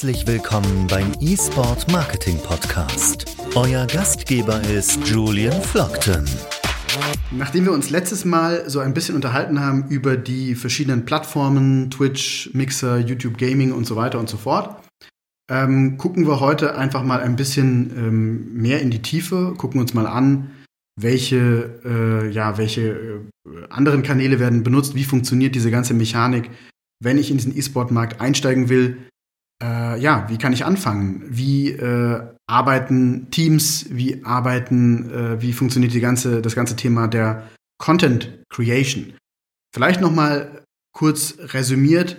Herzlich willkommen beim eSport Marketing Podcast. Euer Gastgeber ist Julian Flockton. Nachdem wir uns letztes Mal so ein bisschen unterhalten haben über die verschiedenen Plattformen, Twitch, Mixer, YouTube Gaming und so weiter und so fort, ähm, gucken wir heute einfach mal ein bisschen ähm, mehr in die Tiefe, gucken uns mal an, welche, äh, ja, welche äh, anderen Kanäle werden benutzt, wie funktioniert diese ganze Mechanik, wenn ich in diesen E-Sport-Markt einsteigen will, äh, ja, wie kann ich anfangen? Wie äh, arbeiten Teams? Wie arbeiten, äh, wie funktioniert die ganze, das ganze Thema der Content Creation? Vielleicht noch mal kurz resümiert,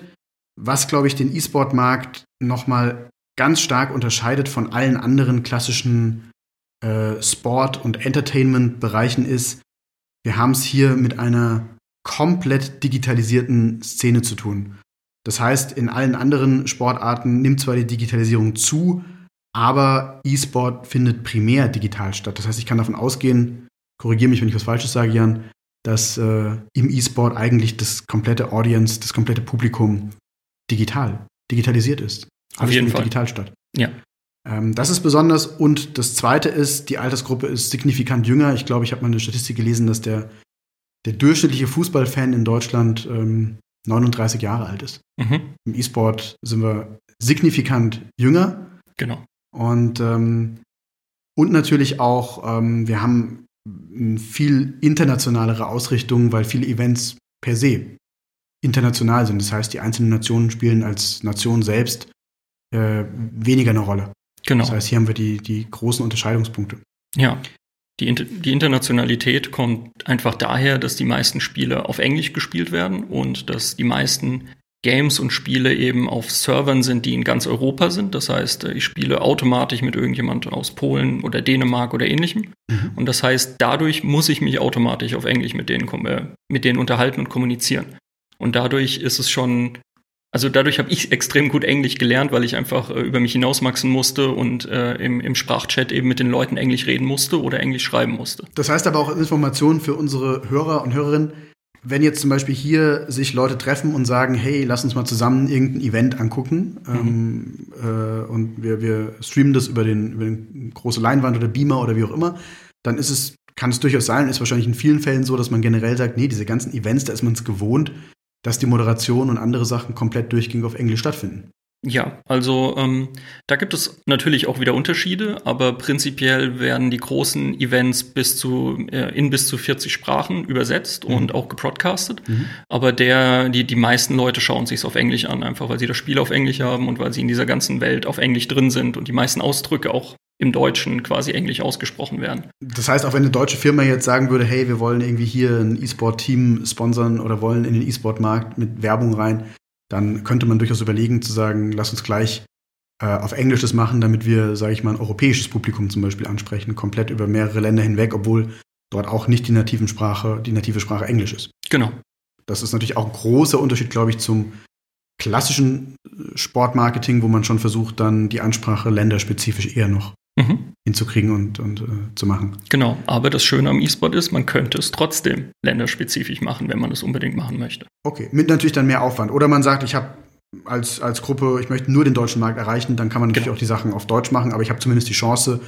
was glaube ich den E-Sport-Markt noch mal ganz stark unterscheidet von allen anderen klassischen äh, Sport- und Entertainment-Bereichen ist, wir haben es hier mit einer komplett digitalisierten Szene zu tun. Das heißt, in allen anderen Sportarten nimmt zwar die Digitalisierung zu, aber E-Sport findet primär digital statt. Das heißt, ich kann davon ausgehen, korrigiere mich, wenn ich was Falsches sage, Jan, dass äh, im E-Sport eigentlich das komplette Audience, das komplette Publikum digital, digitalisiert ist. Alles Auf jeden findet Fall. digital statt. Ja. Ähm, das ist besonders. Und das Zweite ist, die Altersgruppe ist signifikant jünger. Ich glaube, ich habe mal eine Statistik gelesen, dass der, der durchschnittliche Fußballfan in Deutschland ähm, 39 Jahre alt ist. Mhm. Im E-Sport sind wir signifikant jünger. Genau. Und, ähm, und natürlich auch, ähm, wir haben eine viel internationalere Ausrichtung, weil viele Events per se international sind. Das heißt, die einzelnen Nationen spielen als Nation selbst äh, weniger eine Rolle. Genau. Das heißt, hier haben wir die, die großen Unterscheidungspunkte. Ja. Die, die Internationalität kommt einfach daher, dass die meisten Spiele auf Englisch gespielt werden und dass die meisten Games und Spiele eben auf Servern sind, die in ganz Europa sind. Das heißt, ich spiele automatisch mit irgendjemand aus Polen oder Dänemark oder ähnlichem. Mhm. Und das heißt, dadurch muss ich mich automatisch auf Englisch mit denen, äh, mit denen unterhalten und kommunizieren. Und dadurch ist es schon also dadurch habe ich extrem gut Englisch gelernt, weil ich einfach äh, über mich hinauswachsen musste und äh, im, im Sprachchat eben mit den Leuten Englisch reden musste oder Englisch schreiben musste. Das heißt aber auch Informationen für unsere Hörer und Hörerinnen. Wenn jetzt zum Beispiel hier sich Leute treffen und sagen, hey, lass uns mal zusammen irgendein Event angucken Mhm. ähm, äh, und wir, wir streamen das über den, über den große Leinwand oder Beamer oder wie auch immer, dann ist es, kann es durchaus sein, ist wahrscheinlich in vielen Fällen so, dass man generell sagt, nee, diese ganzen Events, da ist man es gewohnt, dass die Moderation und andere Sachen komplett durchgehend auf Englisch stattfinden. Ja, also ähm, da gibt es natürlich auch wieder Unterschiede, aber prinzipiell werden die großen Events bis zu äh, in bis zu 40 Sprachen übersetzt Mhm. und auch gebroadcastet. Aber der, die, die meisten Leute schauen sich auf Englisch an, einfach weil sie das Spiel auf Englisch haben und weil sie in dieser ganzen Welt auf Englisch drin sind und die meisten Ausdrücke auch im Deutschen quasi Englisch ausgesprochen werden. Das heißt, auch wenn eine deutsche Firma jetzt sagen würde, hey, wir wollen irgendwie hier ein E-Sport-Team sponsern oder wollen in den E-Sport-Markt mit Werbung rein, dann könnte man durchaus überlegen zu sagen, lass uns gleich äh, auf Englisch das machen, damit wir, sage ich mal, ein europäisches Publikum zum Beispiel ansprechen, komplett über mehrere Länder hinweg, obwohl dort auch nicht die nativen Sprache, die native Sprache Englisch ist. Genau. Das ist natürlich auch ein großer Unterschied, glaube ich, zum klassischen äh, Sportmarketing, wo man schon versucht, dann die Ansprache länderspezifisch eher noch Mhm. hinzukriegen und, und äh, zu machen. Genau. Aber das Schöne am E-Sport ist, man könnte es trotzdem länderspezifisch machen, wenn man es unbedingt machen möchte. Okay, mit natürlich dann mehr Aufwand. Oder man sagt, ich habe als, als Gruppe, ich möchte nur den deutschen Markt erreichen, dann kann man natürlich Genau. auch die Sachen auf Deutsch machen, aber ich habe zumindest die Chance,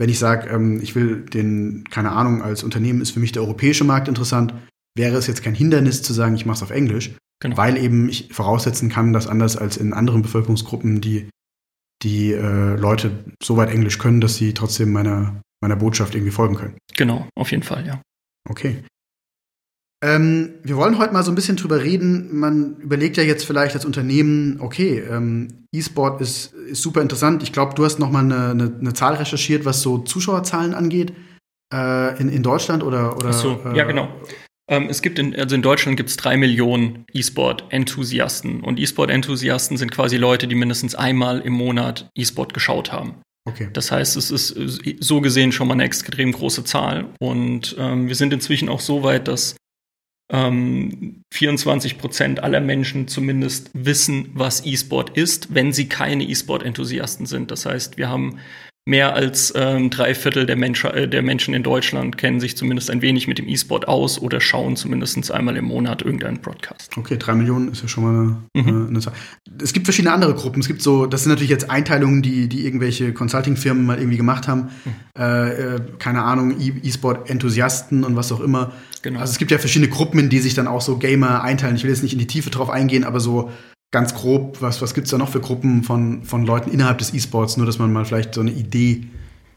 wenn ich sage, ähm, ich will den, keine Ahnung, als Unternehmen ist für mich der europäische Markt interessant, wäre es jetzt kein Hindernis zu sagen, ich mache es auf Englisch, Genau. weil eben ich voraussetzen kann, dass anders als in anderen Bevölkerungsgruppen die, die äh, Leute so weit Englisch können, dass sie trotzdem meiner, meiner Botschaft irgendwie folgen können. Genau, auf jeden Fall, ja. Okay. Ähm, wir wollen heute mal so ein bisschen drüber reden. Man überlegt ja jetzt vielleicht als Unternehmen, okay, ähm, E-Sport ist, ist super interessant. Ich glaube, du hast noch mal eine, eine, eine Zahl recherchiert, was so Zuschauerzahlen angeht äh, in, in Deutschland oder oder. Ach so, äh, ja, genau. Ähm, es gibt in, also in Deutschland gibt es drei Millionen E-Sport-Enthusiasten. Und E-Sport-Enthusiasten sind quasi Leute, die mindestens einmal im Monat E-Sport geschaut haben. Okay. Das heißt, es ist so gesehen schon mal eine extrem große Zahl. Und ähm, wir sind inzwischen auch so weit, dass ähm, 24 Prozent aller Menschen zumindest wissen, was E-Sport ist, wenn sie keine E-Sport-Enthusiasten sind. Das heißt, wir haben mehr als ähm, drei Viertel der, Mensch, äh, der Menschen in Deutschland kennen sich zumindest ein wenig mit dem E-Sport aus oder schauen zumindest einmal im Monat irgendeinen Broadcast. Okay, drei Millionen ist ja schon mal eine, mhm. eine Zahl. Es gibt verschiedene andere Gruppen. Es gibt so, das sind natürlich jetzt Einteilungen, die, die irgendwelche Consulting-Firmen mal irgendwie gemacht haben. Mhm. Äh, äh, keine Ahnung, E-Sport-Enthusiasten und was auch immer. Genau. Also es gibt ja verschiedene Gruppen, in die sich dann auch so Gamer einteilen. Ich will jetzt nicht in die Tiefe drauf eingehen, aber so ganz grob, was, was gibt es da noch für Gruppen von, von Leuten innerhalb des E-Sports, nur dass man mal vielleicht so eine Idee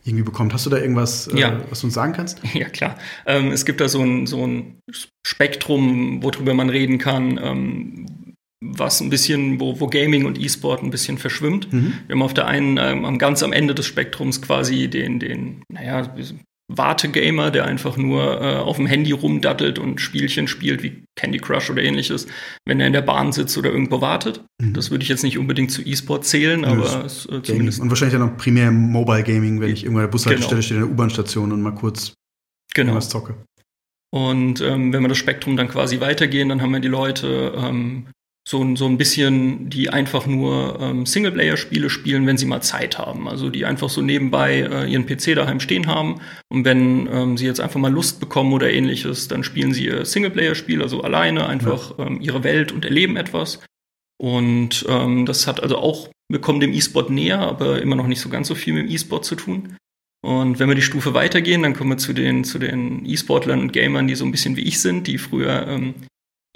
irgendwie bekommt. Hast du da irgendwas, äh, ja. was du uns sagen kannst? Ja, klar. Ähm, es gibt da so ein, so ein Spektrum, worüber man reden kann, ähm, was ein bisschen, wo, wo Gaming und E-Sport ein bisschen verschwimmt. Mhm. Wir haben auf der einen, ähm, ganz am Ende des Spektrums quasi den, den, naja, Wartegamer, der einfach nur äh, auf dem Handy rumdattelt und Spielchen spielt wie Candy Crush oder ähnliches, wenn er in der Bahn sitzt oder irgendwo wartet. Mhm. Das würde ich jetzt nicht unbedingt zu E-Sport zählen, aber es, äh, zumindest. Und wahrscheinlich dann noch primär Mobile Gaming, wenn ich irgendwo an der Bushaltestelle genau. stehe, in der U-Bahn-Station und mal kurz genau. was zocke. Und ähm, wenn wir das Spektrum dann quasi weitergehen, dann haben wir die Leute, ähm, so, so ein bisschen, die einfach nur ähm, Singleplayer-Spiele spielen, wenn sie mal Zeit haben. Also die einfach so nebenbei äh, ihren PC daheim stehen haben. Und wenn ähm, sie jetzt einfach mal Lust bekommen oder ähnliches, dann spielen sie ihr Singleplayer-Spiel, also alleine, einfach ja. ähm, ihre Welt und erleben etwas. Und ähm, das hat also auch, wir kommen dem E-Sport näher, aber immer noch nicht so ganz so viel mit dem E-Sport zu tun. Und wenn wir die Stufe weitergehen, dann kommen wir zu den, zu den E-Sportlern und Gamern, die so ein bisschen wie ich sind, die früher ähm,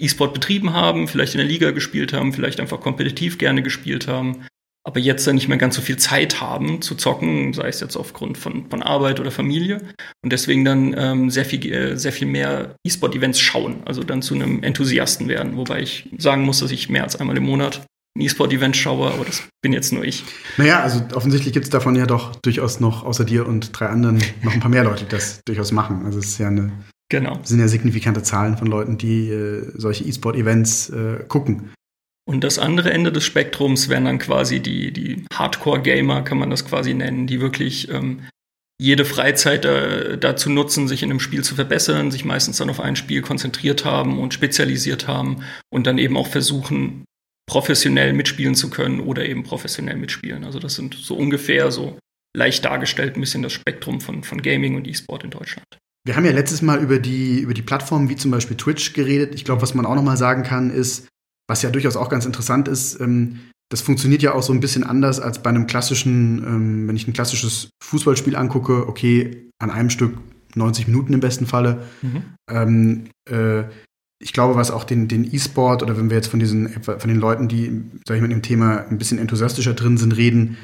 E-Sport betrieben haben, vielleicht in der Liga gespielt haben, vielleicht einfach kompetitiv gerne gespielt haben, aber jetzt dann nicht mehr ganz so viel Zeit haben zu zocken, sei es jetzt aufgrund von, von Arbeit oder Familie und deswegen dann ähm, sehr viel äh, sehr viel mehr E-Sport-Events schauen, also dann zu einem Enthusiasten werden, wobei ich sagen muss, dass ich mehr als einmal im Monat ein E-Sport-Event schaue, aber das bin jetzt nur ich. Naja, also offensichtlich gibt es davon ja doch durchaus noch außer dir und drei anderen noch ein paar mehr Leute, die das durchaus machen. Also es ist ja eine Genau. Das sind ja signifikante Zahlen von Leuten, die äh, solche E-Sport-Events äh, gucken. Und das andere Ende des Spektrums wären dann quasi die, die Hardcore-Gamer, kann man das quasi nennen, die wirklich ähm, jede Freizeit äh, dazu nutzen, sich in einem Spiel zu verbessern, sich meistens dann auf ein Spiel konzentriert haben und spezialisiert haben und dann eben auch versuchen, professionell mitspielen zu können oder eben professionell mitspielen. Also das sind so ungefähr so leicht dargestellt ein bisschen das Spektrum von, von Gaming und E-Sport in Deutschland. Wir haben ja letztes Mal über die, über die Plattformen wie zum Beispiel Twitch geredet. Ich glaube, was man auch noch mal sagen kann, ist, was ja durchaus auch ganz interessant ist, ähm, das funktioniert ja auch so ein bisschen anders als bei einem klassischen, ähm, wenn ich ein klassisches Fußballspiel angucke, okay, an einem Stück 90 Minuten im besten Falle. Mhm. Ähm, äh, ich glaube, was auch den, den E-Sport oder wenn wir jetzt von diesen, von den Leuten, die, sag ich mal, im Thema ein bisschen enthusiastischer drin sind, reden,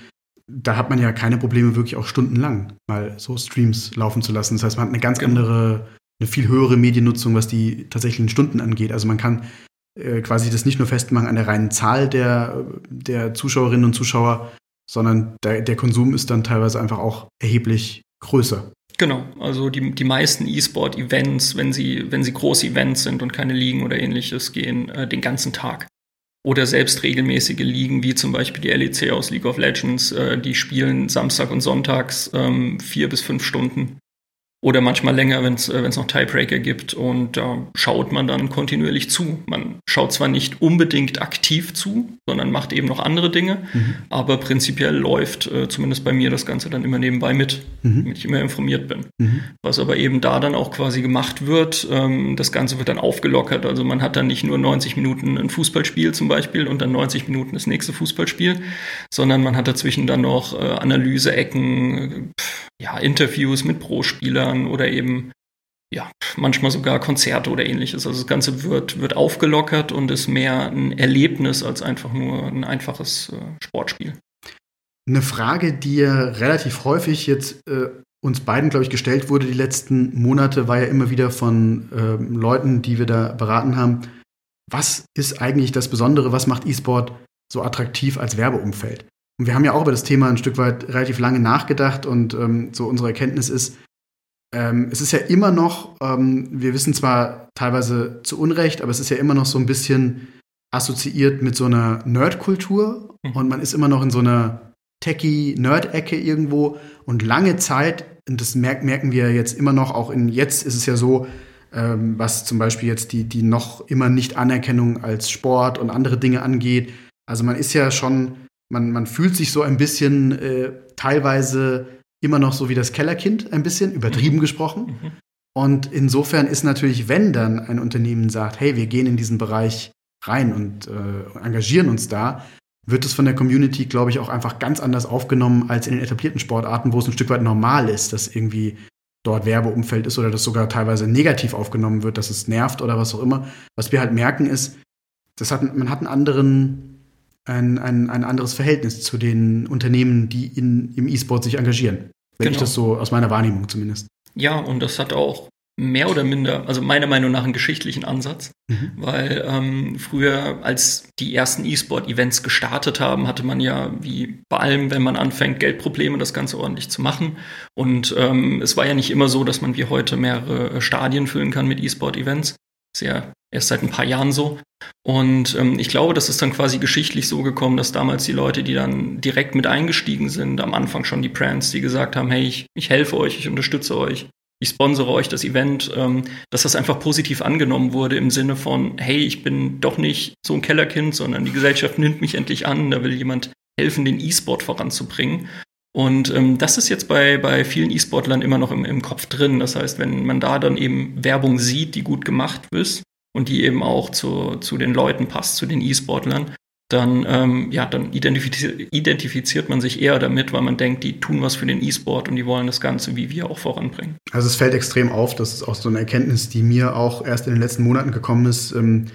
da hat man ja keine Probleme, wirklich auch stundenlang mal so Streams laufen zu lassen. Das heißt, man hat eine ganz genau. andere, eine viel höhere Mediennutzung, was die tatsächlichen Stunden angeht. Also man kann äh, quasi das nicht nur festmachen an der reinen Zahl der, der Zuschauerinnen und Zuschauer, sondern der, der Konsum ist dann teilweise einfach auch erheblich größer. Genau, also die, die meisten E-Sport-Events, wenn sie, wenn sie große Events sind und keine Ligen oder ähnliches, gehen äh, den ganzen Tag oder selbst regelmäßige Ligen, wie zum Beispiel die LEC aus League of Legends, äh, die spielen Samstag und Sonntags ähm, vier bis fünf Stunden oder manchmal länger, wenn es äh, noch Tiebreaker gibt. Und da schaut man dann kontinuierlich zu. Man schaut zwar nicht unbedingt aktiv zu, sondern macht eben noch andere Dinge, mhm. aber prinzipiell läuft äh, zumindest bei mir das Ganze dann immer nebenbei mit, mhm. damit ich immer informiert bin. Mhm. Was aber eben da dann auch quasi gemacht wird, ähm, das Ganze wird dann aufgelockert. Also man hat dann nicht nur 90 Minuten ein Fußballspiel zum Beispiel und dann 90 Minuten das nächste Fußballspiel, sondern man hat dazwischen dann noch äh, Analyse-Ecken, ja, Interviews mit Pro-Spielern oder eben ja, manchmal sogar Konzerte oder ähnliches. Also das Ganze wird, wird aufgelockert und ist mehr ein Erlebnis als einfach nur ein einfaches äh, Sportspiel. Eine Frage, die ja relativ häufig jetzt äh, uns beiden, glaube ich, gestellt wurde die letzten Monate, war ja immer wieder von äh, Leuten, die wir da beraten haben. Was ist eigentlich das Besondere? Was macht E-Sport so attraktiv als Werbeumfeld? Und wir haben ja auch über das Thema ein Stück weit relativ lange nachgedacht und ähm, so unsere Erkenntnis ist, ähm, es ist ja immer noch, ähm, wir wissen zwar teilweise zu Unrecht, aber es ist ja immer noch so ein bisschen assoziiert mit so einer Nerdkultur mhm. und man ist immer noch in so einer Techie-Nerd-Ecke irgendwo und lange Zeit, und das merken, merken wir jetzt immer noch, auch in jetzt ist es ja so, ähm, was zum Beispiel jetzt die, die noch immer nicht Anerkennung als Sport und andere Dinge angeht. Also man ist ja schon man, man fühlt sich so ein bisschen äh, teilweise immer noch so wie das Kellerkind, ein bisschen übertrieben mhm. gesprochen. Mhm. Und insofern ist natürlich, wenn dann ein Unternehmen sagt, hey, wir gehen in diesen Bereich rein und äh, engagieren uns da, wird es von der Community, glaube ich, auch einfach ganz anders aufgenommen als in den etablierten Sportarten, wo es ein Stück weit normal ist, dass irgendwie dort Werbeumfeld ist oder das sogar teilweise negativ aufgenommen wird, dass es nervt oder was auch immer. Was wir halt merken ist, das hat, man hat einen anderen, ein, ein, ein anderes Verhältnis zu den Unternehmen, die in, im E-Sport sich engagieren. Wenn genau. ich das so aus meiner Wahrnehmung zumindest. Ja, und das hat auch mehr oder minder, also meiner Meinung nach einen geschichtlichen Ansatz, mhm. weil ähm, früher, als die ersten E-Sport-Events gestartet haben, hatte man ja, wie bei allem, wenn man anfängt, Geldprobleme, das Ganze ordentlich zu machen. Und ähm, es war ja nicht immer so, dass man wie heute mehrere Stadien füllen kann mit E-Sport-Events. Ist ja erst seit ein paar Jahren so. Und ähm, ich glaube, das ist dann quasi geschichtlich so gekommen, dass damals die Leute, die dann direkt mit eingestiegen sind, am Anfang schon die Brands, die gesagt haben, hey, ich, ich helfe euch, ich unterstütze euch, ich sponsere euch das Event, ähm, dass das einfach positiv angenommen wurde im Sinne von, hey, ich bin doch nicht so ein Kellerkind, sondern die Gesellschaft nimmt mich endlich an, da will jemand helfen, den E-Sport voranzubringen. Und ähm, das ist jetzt bei, bei vielen E-Sportlern immer noch im, im Kopf drin. Das heißt, wenn man da dann eben Werbung sieht, die gut gemacht ist und die eben auch zu, zu den Leuten passt, zu den E-Sportlern, dann, ähm, ja, dann identifiziert, identifiziert man sich eher damit, weil man denkt, die tun was für den E-Sport und die wollen das Ganze wie wir auch voranbringen. Also es fällt extrem auf, das ist auch so eine Erkenntnis, die mir auch erst in den letzten Monaten gekommen ist, ähm,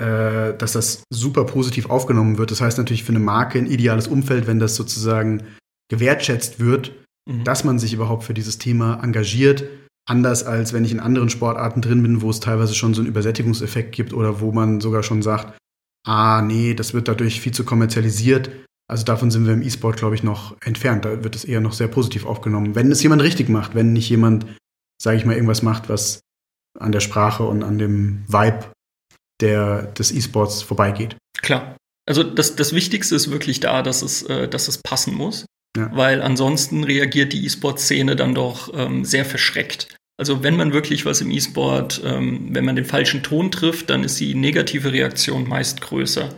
äh, dass das super positiv aufgenommen wird. Das heißt natürlich für eine Marke ein ideales Umfeld, wenn das sozusagen gewertschätzt wird, mhm. dass man sich überhaupt für dieses Thema engagiert. Anders als wenn ich in anderen Sportarten drin bin, wo es teilweise schon so einen Übersättigungseffekt gibt oder wo man sogar schon sagt, ah, nee, das wird dadurch viel zu kommerzialisiert. Also davon sind wir im E-Sport, glaube ich, noch entfernt. Da wird es eher noch sehr positiv aufgenommen. Wenn es jemand richtig macht, wenn nicht jemand, sage ich mal, irgendwas macht, was an der Sprache und an dem Vibe der, des E-Sports vorbeigeht. Klar. Also das, das Wichtigste ist wirklich da, dass es, äh, dass es passen muss. Ja. Weil ansonsten reagiert die E-Sport-Szene dann doch ähm, sehr verschreckt also wenn man wirklich was im E-Sport, ähm, wenn man den falschen Ton trifft, dann ist die negative Reaktion meist größer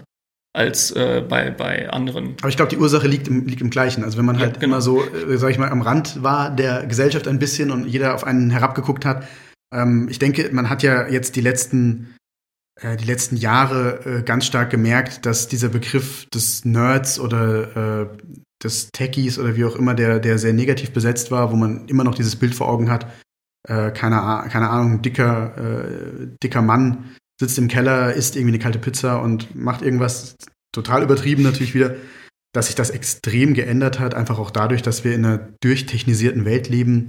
als äh, bei, bei anderen. Aber ich glaube, die Ursache liegt im, liegt im Gleichen. Also wenn man halt ja, genau. immer so, äh, sag ich mal, am Rand war der Gesellschaft ein bisschen und jeder auf einen herabgeguckt hat. Ähm, ich denke, man hat ja jetzt die letzten äh, die letzten Jahre äh, ganz stark gemerkt, dass dieser Begriff des Nerds oder äh, des Techies oder wie auch immer, der, der sehr negativ besetzt war, wo man immer noch dieses Bild vor Augen hat, äh, keine, keine Ahnung, dicker, äh, dicker Mann sitzt im Keller, isst irgendwie eine kalte Pizza und macht irgendwas total übertrieben natürlich wieder, dass sich das extrem geändert hat, einfach auch dadurch, dass wir in einer durchtechnisierten Welt leben,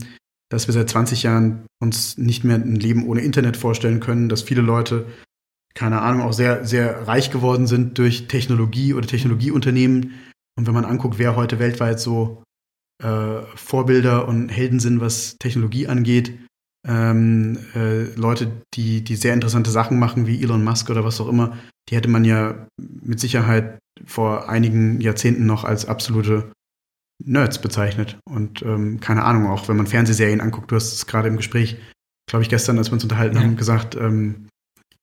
dass wir seit 20 Jahren uns nicht mehr ein Leben ohne Internet vorstellen können, dass viele Leute, keine Ahnung, auch sehr, sehr reich geworden sind durch Technologie oder Technologieunternehmen. Und wenn man anguckt, wer heute weltweit so äh, Vorbilder und Helden sind, was Technologie angeht, ähm, äh, Leute, die, die sehr interessante Sachen machen, wie Elon Musk oder was auch immer, die hätte man ja mit Sicherheit vor einigen Jahrzehnten noch als absolute Nerds bezeichnet. Und ähm, keine Ahnung, auch wenn man Fernsehserien anguckt, du hast es gerade im Gespräch, glaube ich, gestern, als wir uns unterhalten ja. haben, gesagt, ähm,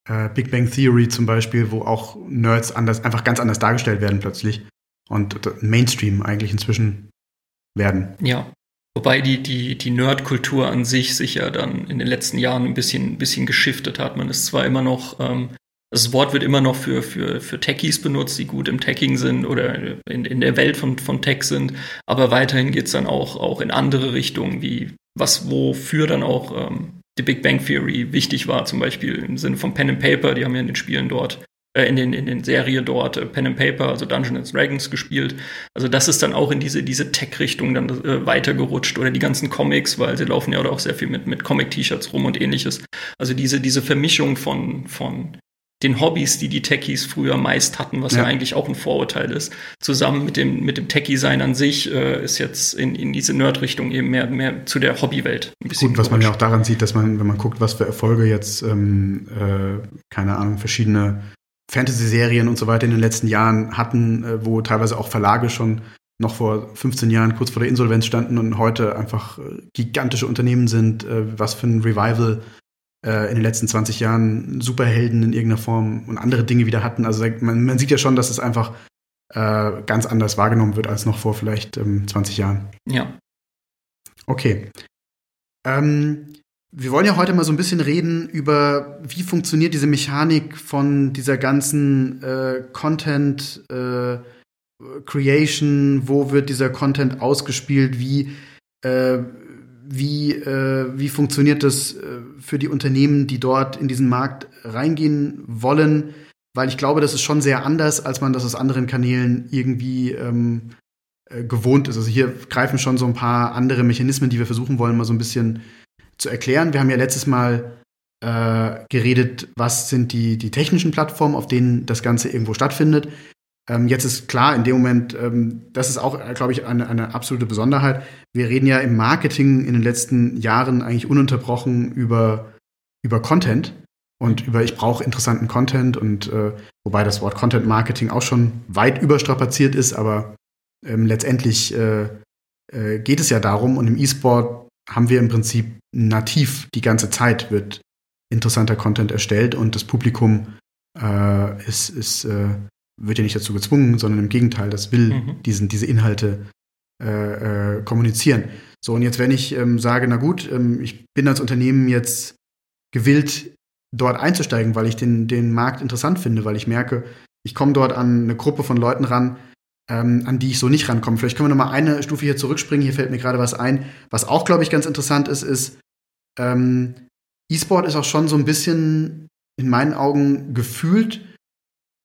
äh, Big Bang Theory zum Beispiel, wo auch Nerds anders, einfach ganz anders dargestellt werden plötzlich. Und Mainstream eigentlich inzwischen werden. Ja, Wobei die, die, die Nerdkultur an sich sich ja dann in den letzten Jahren ein bisschen, ein bisschen geschiftet hat. Man ist zwar immer noch, ähm, das Wort wird immer noch für, für, für Techies benutzt, die gut im Teching sind oder in, in der Welt von, von Tech sind, aber weiterhin geht's dann auch, auch in andere Richtungen, wie was wofür dann auch ähm, die Big Bang Theory wichtig war, zum Beispiel im Sinne von Pen and Paper, die haben ja in den Spielen dort äh, in den, in den Serie dort äh, Pen and Paper, also Dungeons and Dragons gespielt. Also das ist dann auch in diese, diese Tech-Richtung dann äh, weitergerutscht oder die ganzen Comics, weil sie laufen ja auch sehr viel mit, mit Comic-T-Shirts rum und ähnliches. Also diese, diese Vermischung von, von den Hobbys, die die Techies früher meist hatten, was ja, ja eigentlich auch ein Vorurteil ist, zusammen mit dem, mit dem Techie-Sein an sich, äh, ist jetzt in, in diese Nerd-Richtung eben mehr, mehr zu der Hobbywelt ein bisschen. Gut, was man ja auch daran sieht, dass man, wenn man guckt, was für Erfolge jetzt, ähm, äh, keine Ahnung, verschiedene Fantasy-Serien und so weiter in den letzten Jahren hatten, äh, wo teilweise auch Verlage schon noch vor 15 Jahren kurz vor der Insolvenz standen und heute einfach äh, gigantische Unternehmen sind, äh, was für ein Revival in den letzten 20 Jahren Superhelden in irgendeiner Form und andere Dinge wieder hatten. Also man, man sieht ja schon, dass es einfach ganz anders wahrgenommen wird als noch vor vielleicht 20 ähm, Jahren. Ja. Okay. Ähm, wir wollen ja heute mal so ein bisschen reden über, wie funktioniert diese Mechanik von dieser ganzen äh, Content äh, Creation, wo wird dieser Content ausgespielt, wie, äh, wie, äh, wie funktioniert das äh, für die Unternehmen, die dort in diesen Markt reingehen wollen, weil ich glaube, das ist schon sehr anders, als man das aus anderen Kanälen irgendwie ähm, äh, gewohnt ist. Also hier greifen schon so ein paar andere Mechanismen, die wir versuchen wollen, mal so ein bisschen zu erklären. Wir haben ja letztes Mal äh, geredet, was sind die, die technischen Plattformen, auf denen das Ganze irgendwo stattfindet. Ähm, jetzt ist klar, in dem Moment, ähm, das ist auch, glaube ich, eine, eine absolute Besonderheit. Wir reden ja im Marketing in den letzten Jahren eigentlich ununterbrochen über, über Content und über ich brauche interessanten Content und äh, wobei das Wort Content Marketing auch schon weit überstrapaziert ist, aber ähm, letztendlich äh, äh, geht es ja darum und im E-Sport haben wir im Prinzip nativ die ganze Zeit wird interessanter Content erstellt und das Publikum äh, ist, ist, äh, wird ja nicht dazu gezwungen, sondern im Gegenteil, das will mhm. diesen, diese Inhalte äh, äh, kommunizieren. So, und jetzt, wenn ich ähm, sage, na gut, ähm, ich bin als Unternehmen jetzt gewillt, dort einzusteigen, weil ich den, den Markt interessant finde, weil ich merke, ich komme dort an eine Gruppe von Leuten ran, ähm, an die ich so nicht rankomme. Vielleicht können wir noch mal eine Stufe hier zurückspringen. Hier fällt mir gerade was ein. Was auch, glaube ich, ganz interessant ist, ist, ähm, E-Sport ist auch schon so ein bisschen in meinen Augen gefühlt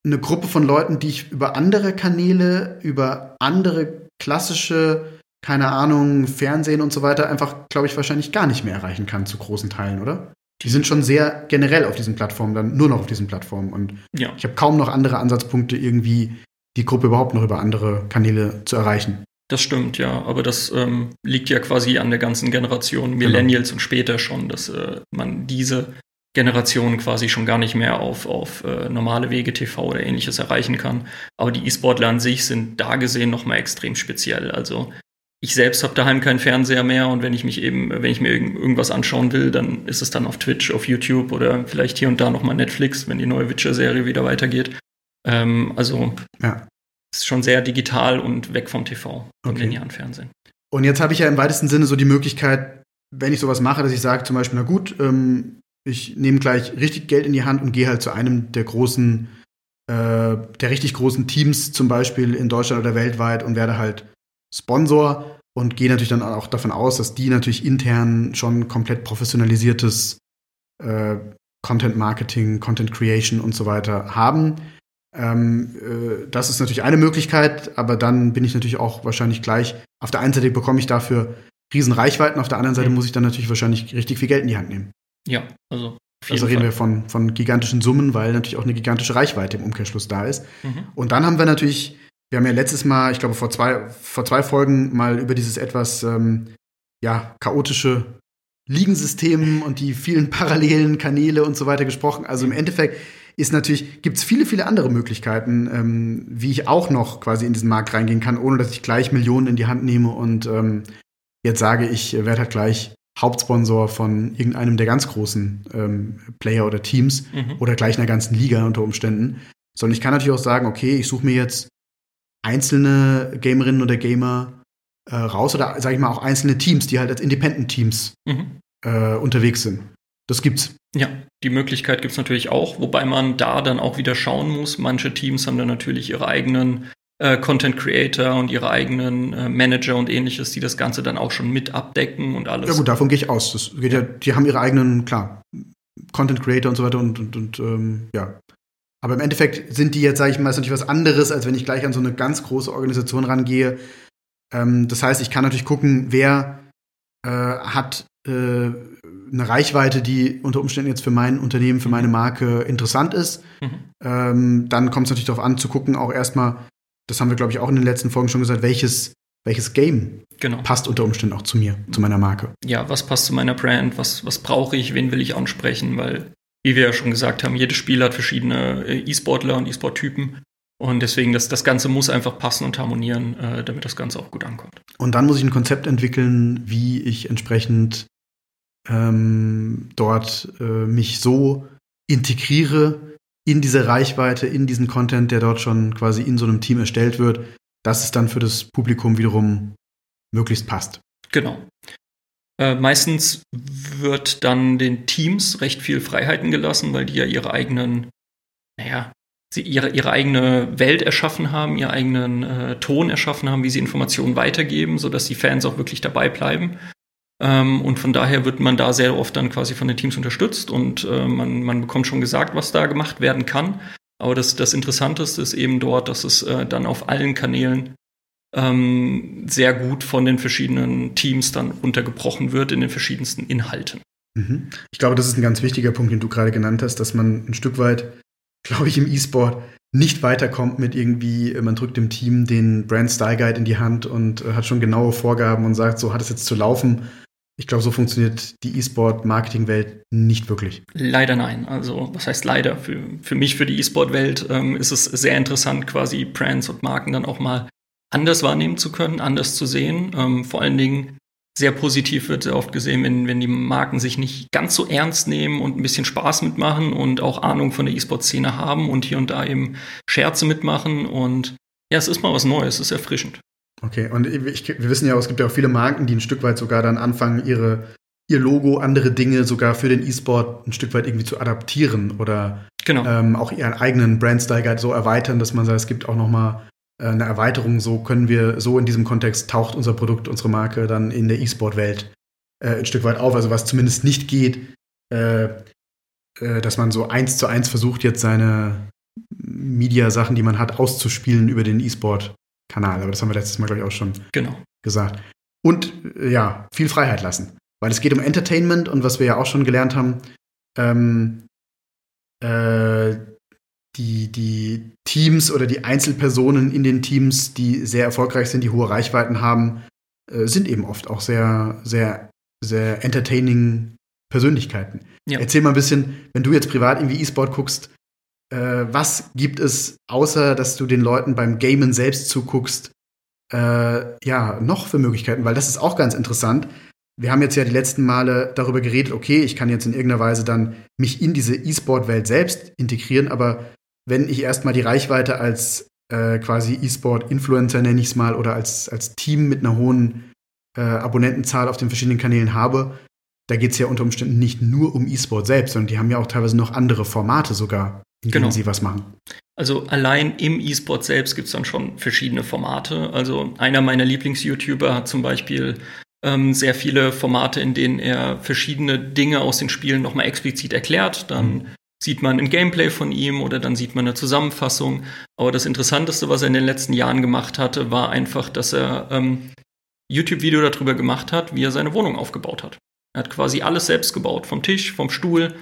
eine Gruppe von Leuten, die ich über andere Kanäle, über andere klassische, keine Ahnung, Fernsehen und so weiter einfach, glaube ich, wahrscheinlich gar nicht mehr erreichen kann zu großen Teilen, oder? Die sind schon sehr generell auf diesen Plattformen, dann nur noch auf diesen Plattformen. Und ja. ich habe kaum noch andere Ansatzpunkte, irgendwie die Gruppe überhaupt noch über andere Kanäle zu erreichen. Das stimmt, ja. Aber das ähm, liegt ja quasi an der ganzen Generation genau. Millennials genau. und später schon, dass äh, man diese Generation quasi schon gar nicht mehr auf, auf äh, normale Wege TV oder ähnliches erreichen kann. Aber die E-Sportler an sich sind da gesehen nochmal extrem speziell. Also ich selbst habe daheim keinen Fernseher mehr und wenn ich mich eben, wenn ich mir irgendwas anschauen will, dann ist es dann auf Twitch, auf YouTube oder vielleicht hier und da nochmal Netflix, wenn die neue Witcher-Serie wieder weitergeht. Ähm, also ja. Ist schon sehr digital und weg vom TV, vom okay. linearen Fernsehen. Und jetzt habe ich ja im weitesten Sinne so die Möglichkeit, wenn ich sowas mache, dass ich sage zum Beispiel, na gut, ähm, ich nehme gleich richtig Geld in die Hand und gehe halt zu einem der großen, äh, der richtig großen Teams, zum Beispiel in Deutschland oder weltweit und werde halt Sponsor und gehe natürlich dann auch davon aus, dass die natürlich intern schon komplett professionalisiertes äh, Content Marketing, Content Creation und so weiter haben. Ähm, äh, das ist natürlich eine Möglichkeit, aber dann bin ich natürlich auch wahrscheinlich gleich, auf der einen Seite bekomme ich dafür riesen Reichweiten, auf der anderen Seite mhm. muss ich dann natürlich wahrscheinlich richtig viel Geld in die Hand nehmen. Ja, also. Also reden Fall. wir von, von gigantischen Summen, weil natürlich auch eine gigantische Reichweite im Umkehrschluss da ist. Mhm. Und dann haben wir natürlich, wir haben ja letztes Mal, ich glaube vor zwei, vor zwei Folgen mal über dieses etwas ähm, ja, chaotische Ligensystem und die vielen parallelen Kanäle und so weiter gesprochen. Also im Endeffekt ist natürlich, gibt es viele, viele andere Möglichkeiten, ähm, wie ich auch noch quasi in diesen Markt reingehen kann, ohne dass ich gleich Millionen in die Hand nehme und ähm, jetzt sage, ich werde halt gleich Hauptsponsor von irgendeinem der ganz großen ähm, Player oder Teams mhm. oder gleich einer ganzen Liga unter Umständen. Sondern ich kann natürlich auch sagen, okay, ich suche mir jetzt einzelne Gamerinnen oder Gamer äh, raus oder sage ich mal auch einzelne Teams, die halt als Independent-Teams mhm. äh, unterwegs sind. Das gibt's. Ja, die Möglichkeit gibt's natürlich auch, wobei man da dann auch wieder schauen muss. Manche Teams haben dann natürlich ihre eigenen äh, Content Creator und ihre eigenen äh, Manager und ähnliches, die das Ganze dann auch schon mit abdecken und alles. Ja gut, davon gehe ich aus. Das geht ja, die haben ihre eigenen, klar, Content Creator und so weiter und, und, und ähm, ja. Aber im Endeffekt sind die jetzt, sage ich mal, ist natürlich was anderes, als wenn ich gleich an so eine ganz große Organisation rangehe. Ähm, das heißt, ich kann natürlich gucken, wer äh, hat eine Reichweite, die unter Umständen jetzt für mein Unternehmen, für meine Marke interessant ist. Mhm. Ähm, dann kommt es natürlich darauf an, zu gucken, auch erstmal, das haben wir, glaube ich, auch in den letzten Folgen schon gesagt, welches, welches Game genau. passt unter Umständen auch zu mir, zu meiner Marke. Ja, was passt zu meiner Brand, was, was brauche ich, wen will ich ansprechen, weil, wie wir ja schon gesagt haben, jedes Spiel hat verschiedene äh, E-Sportler und E-Sport-Typen. Und deswegen, das, das Ganze muss einfach passen und harmonieren, äh, damit das Ganze auch gut ankommt. Und dann muss ich ein Konzept entwickeln, wie ich entsprechend ähm, dort äh, mich so integriere in diese Reichweite, in diesen Content, der dort schon quasi in so einem Team erstellt wird, dass es dann für das Publikum wiederum möglichst passt. Genau. Äh, meistens wird dann den Teams recht viel Freiheiten gelassen, weil die ja ihre eigenen, naja, sie ihre, ihre eigene Welt erschaffen haben, ihren eigenen äh, Ton erschaffen haben, wie sie Informationen weitergeben, sodass die Fans auch wirklich dabei bleiben. Ähm, und von daher wird man da sehr oft dann quasi von den Teams unterstützt und äh, man, man bekommt schon gesagt, was da gemacht werden kann. Aber das, das Interessanteste ist eben dort, dass es äh, dann auf allen Kanälen ähm, sehr gut von den verschiedenen Teams dann untergebrochen wird in den verschiedensten Inhalten. Mhm. Ich glaube, das ist ein ganz wichtiger Punkt, den du gerade genannt hast, dass man ein Stück weit, glaube ich, im E-Sport nicht weiterkommt mit irgendwie, man drückt dem Team den Brand Style Guide in die Hand und äh, hat schon genaue Vorgaben und sagt, so hat es jetzt zu laufen ich glaube, so funktioniert die E-Sport-Marketing-Welt nicht wirklich. Leider nein. Also, was heißt leider? Für, für mich, für die E-Sport-Welt ähm, ist es sehr interessant, quasi Brands und Marken dann auch mal anders wahrnehmen zu können, anders zu sehen. Ähm, vor allen Dingen sehr positiv wird oft gesehen, wenn, wenn die Marken sich nicht ganz so ernst nehmen und ein bisschen Spaß mitmachen und auch Ahnung von der E-Sport-Szene haben und hier und da eben Scherze mitmachen. Und ja, es ist mal was Neues, es ist erfrischend. Okay, und ich, wir wissen ja auch, es gibt ja auch viele Marken, die ein Stück weit sogar dann anfangen, ihre, ihr Logo, andere Dinge sogar für den E-Sport ein Stück weit irgendwie zu adaptieren oder genau. ähm, auch ihren eigenen Brand-Style Guide so erweitern, dass man sagt, es gibt auch noch mal äh, eine Erweiterung, so können wir, so in diesem Kontext taucht unser Produkt, unsere Marke dann in der E-Sport-Welt äh, ein Stück weit auf. Also was zumindest nicht geht, äh, äh dass man so eins zu eins versucht, jetzt seine Media-Sachen, die man hat, auszuspielen über den E-Sport Kanal. Aber das haben wir letztes Mal, glaube ich, auch schon genau. gesagt. Und äh, ja, viel Freiheit lassen. Weil es geht um Entertainment und was wir ja auch schon gelernt haben, ähm, äh, die, die Teams oder die Einzelpersonen in den Teams, die sehr erfolgreich sind, die hohe Reichweiten haben, äh, sind eben oft auch sehr, sehr, sehr entertaining Persönlichkeiten. Ja. Erzähl mal ein bisschen, wenn du jetzt privat irgendwie E-Sport guckst, äh, was gibt es, außer dass du den Leuten beim Gamen selbst zuguckst, äh, ja, noch für Möglichkeiten? Weil das ist auch ganz interessant. Wir haben jetzt ja die letzten Male darüber geredet, okay, ich kann jetzt in irgendeiner Weise dann mich in diese E-Sport-Welt selbst integrieren, aber wenn ich erstmal die Reichweite als äh, quasi E-Sport-Influencer, nenne ich es mal, oder als, als Team mit einer hohen äh, Abonnentenzahl auf den verschiedenen Kanälen habe, da geht es ja unter Umständen nicht nur um E-Sport selbst, sondern die haben ja auch teilweise noch andere Formate sogar in genau. sie was machen. Also allein im E-Sport selbst gibt es dann schon verschiedene Formate. Also einer meiner Lieblings-YouTuber hat zum Beispiel ähm, sehr viele Formate, in denen er verschiedene Dinge aus den Spielen nochmal explizit erklärt. Dann mhm. sieht man ein Gameplay von ihm oder dann sieht man eine Zusammenfassung. Aber das Interessanteste, was er in den letzten Jahren gemacht hatte, war einfach, dass er ähm, YouTube-Video darüber gemacht hat, wie er seine Wohnung aufgebaut hat. Er hat quasi alles selbst gebaut, vom Tisch, vom Stuhl,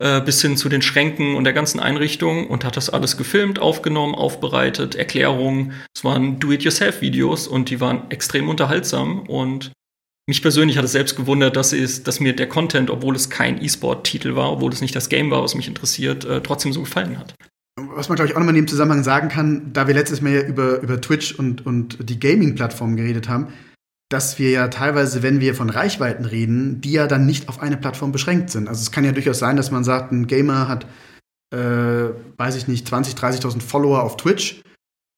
äh, bis hin zu den Schränken und der ganzen Einrichtung und hat das alles gefilmt, aufgenommen, aufbereitet, Erklärungen. Es waren Do-it-yourself-Videos und die waren extrem unterhaltsam und mich persönlich hat es selbst gewundert, dass, es, dass mir der Content, obwohl es kein E-Sport-Titel war, obwohl es nicht das Game war, was mich interessiert, äh, trotzdem so gefallen hat. Was man, glaube ich, auch nochmal in dem Zusammenhang sagen kann, da wir letztes Mal ja über, über Twitch und, und die Gaming-Plattformen geredet haben, dass wir ja teilweise, wenn wir von Reichweiten reden, die ja dann nicht auf eine Plattform beschränkt sind. Also es kann ja durchaus sein, dass man sagt, ein Gamer hat, äh, weiß ich nicht, 20, 30.000 Follower auf Twitch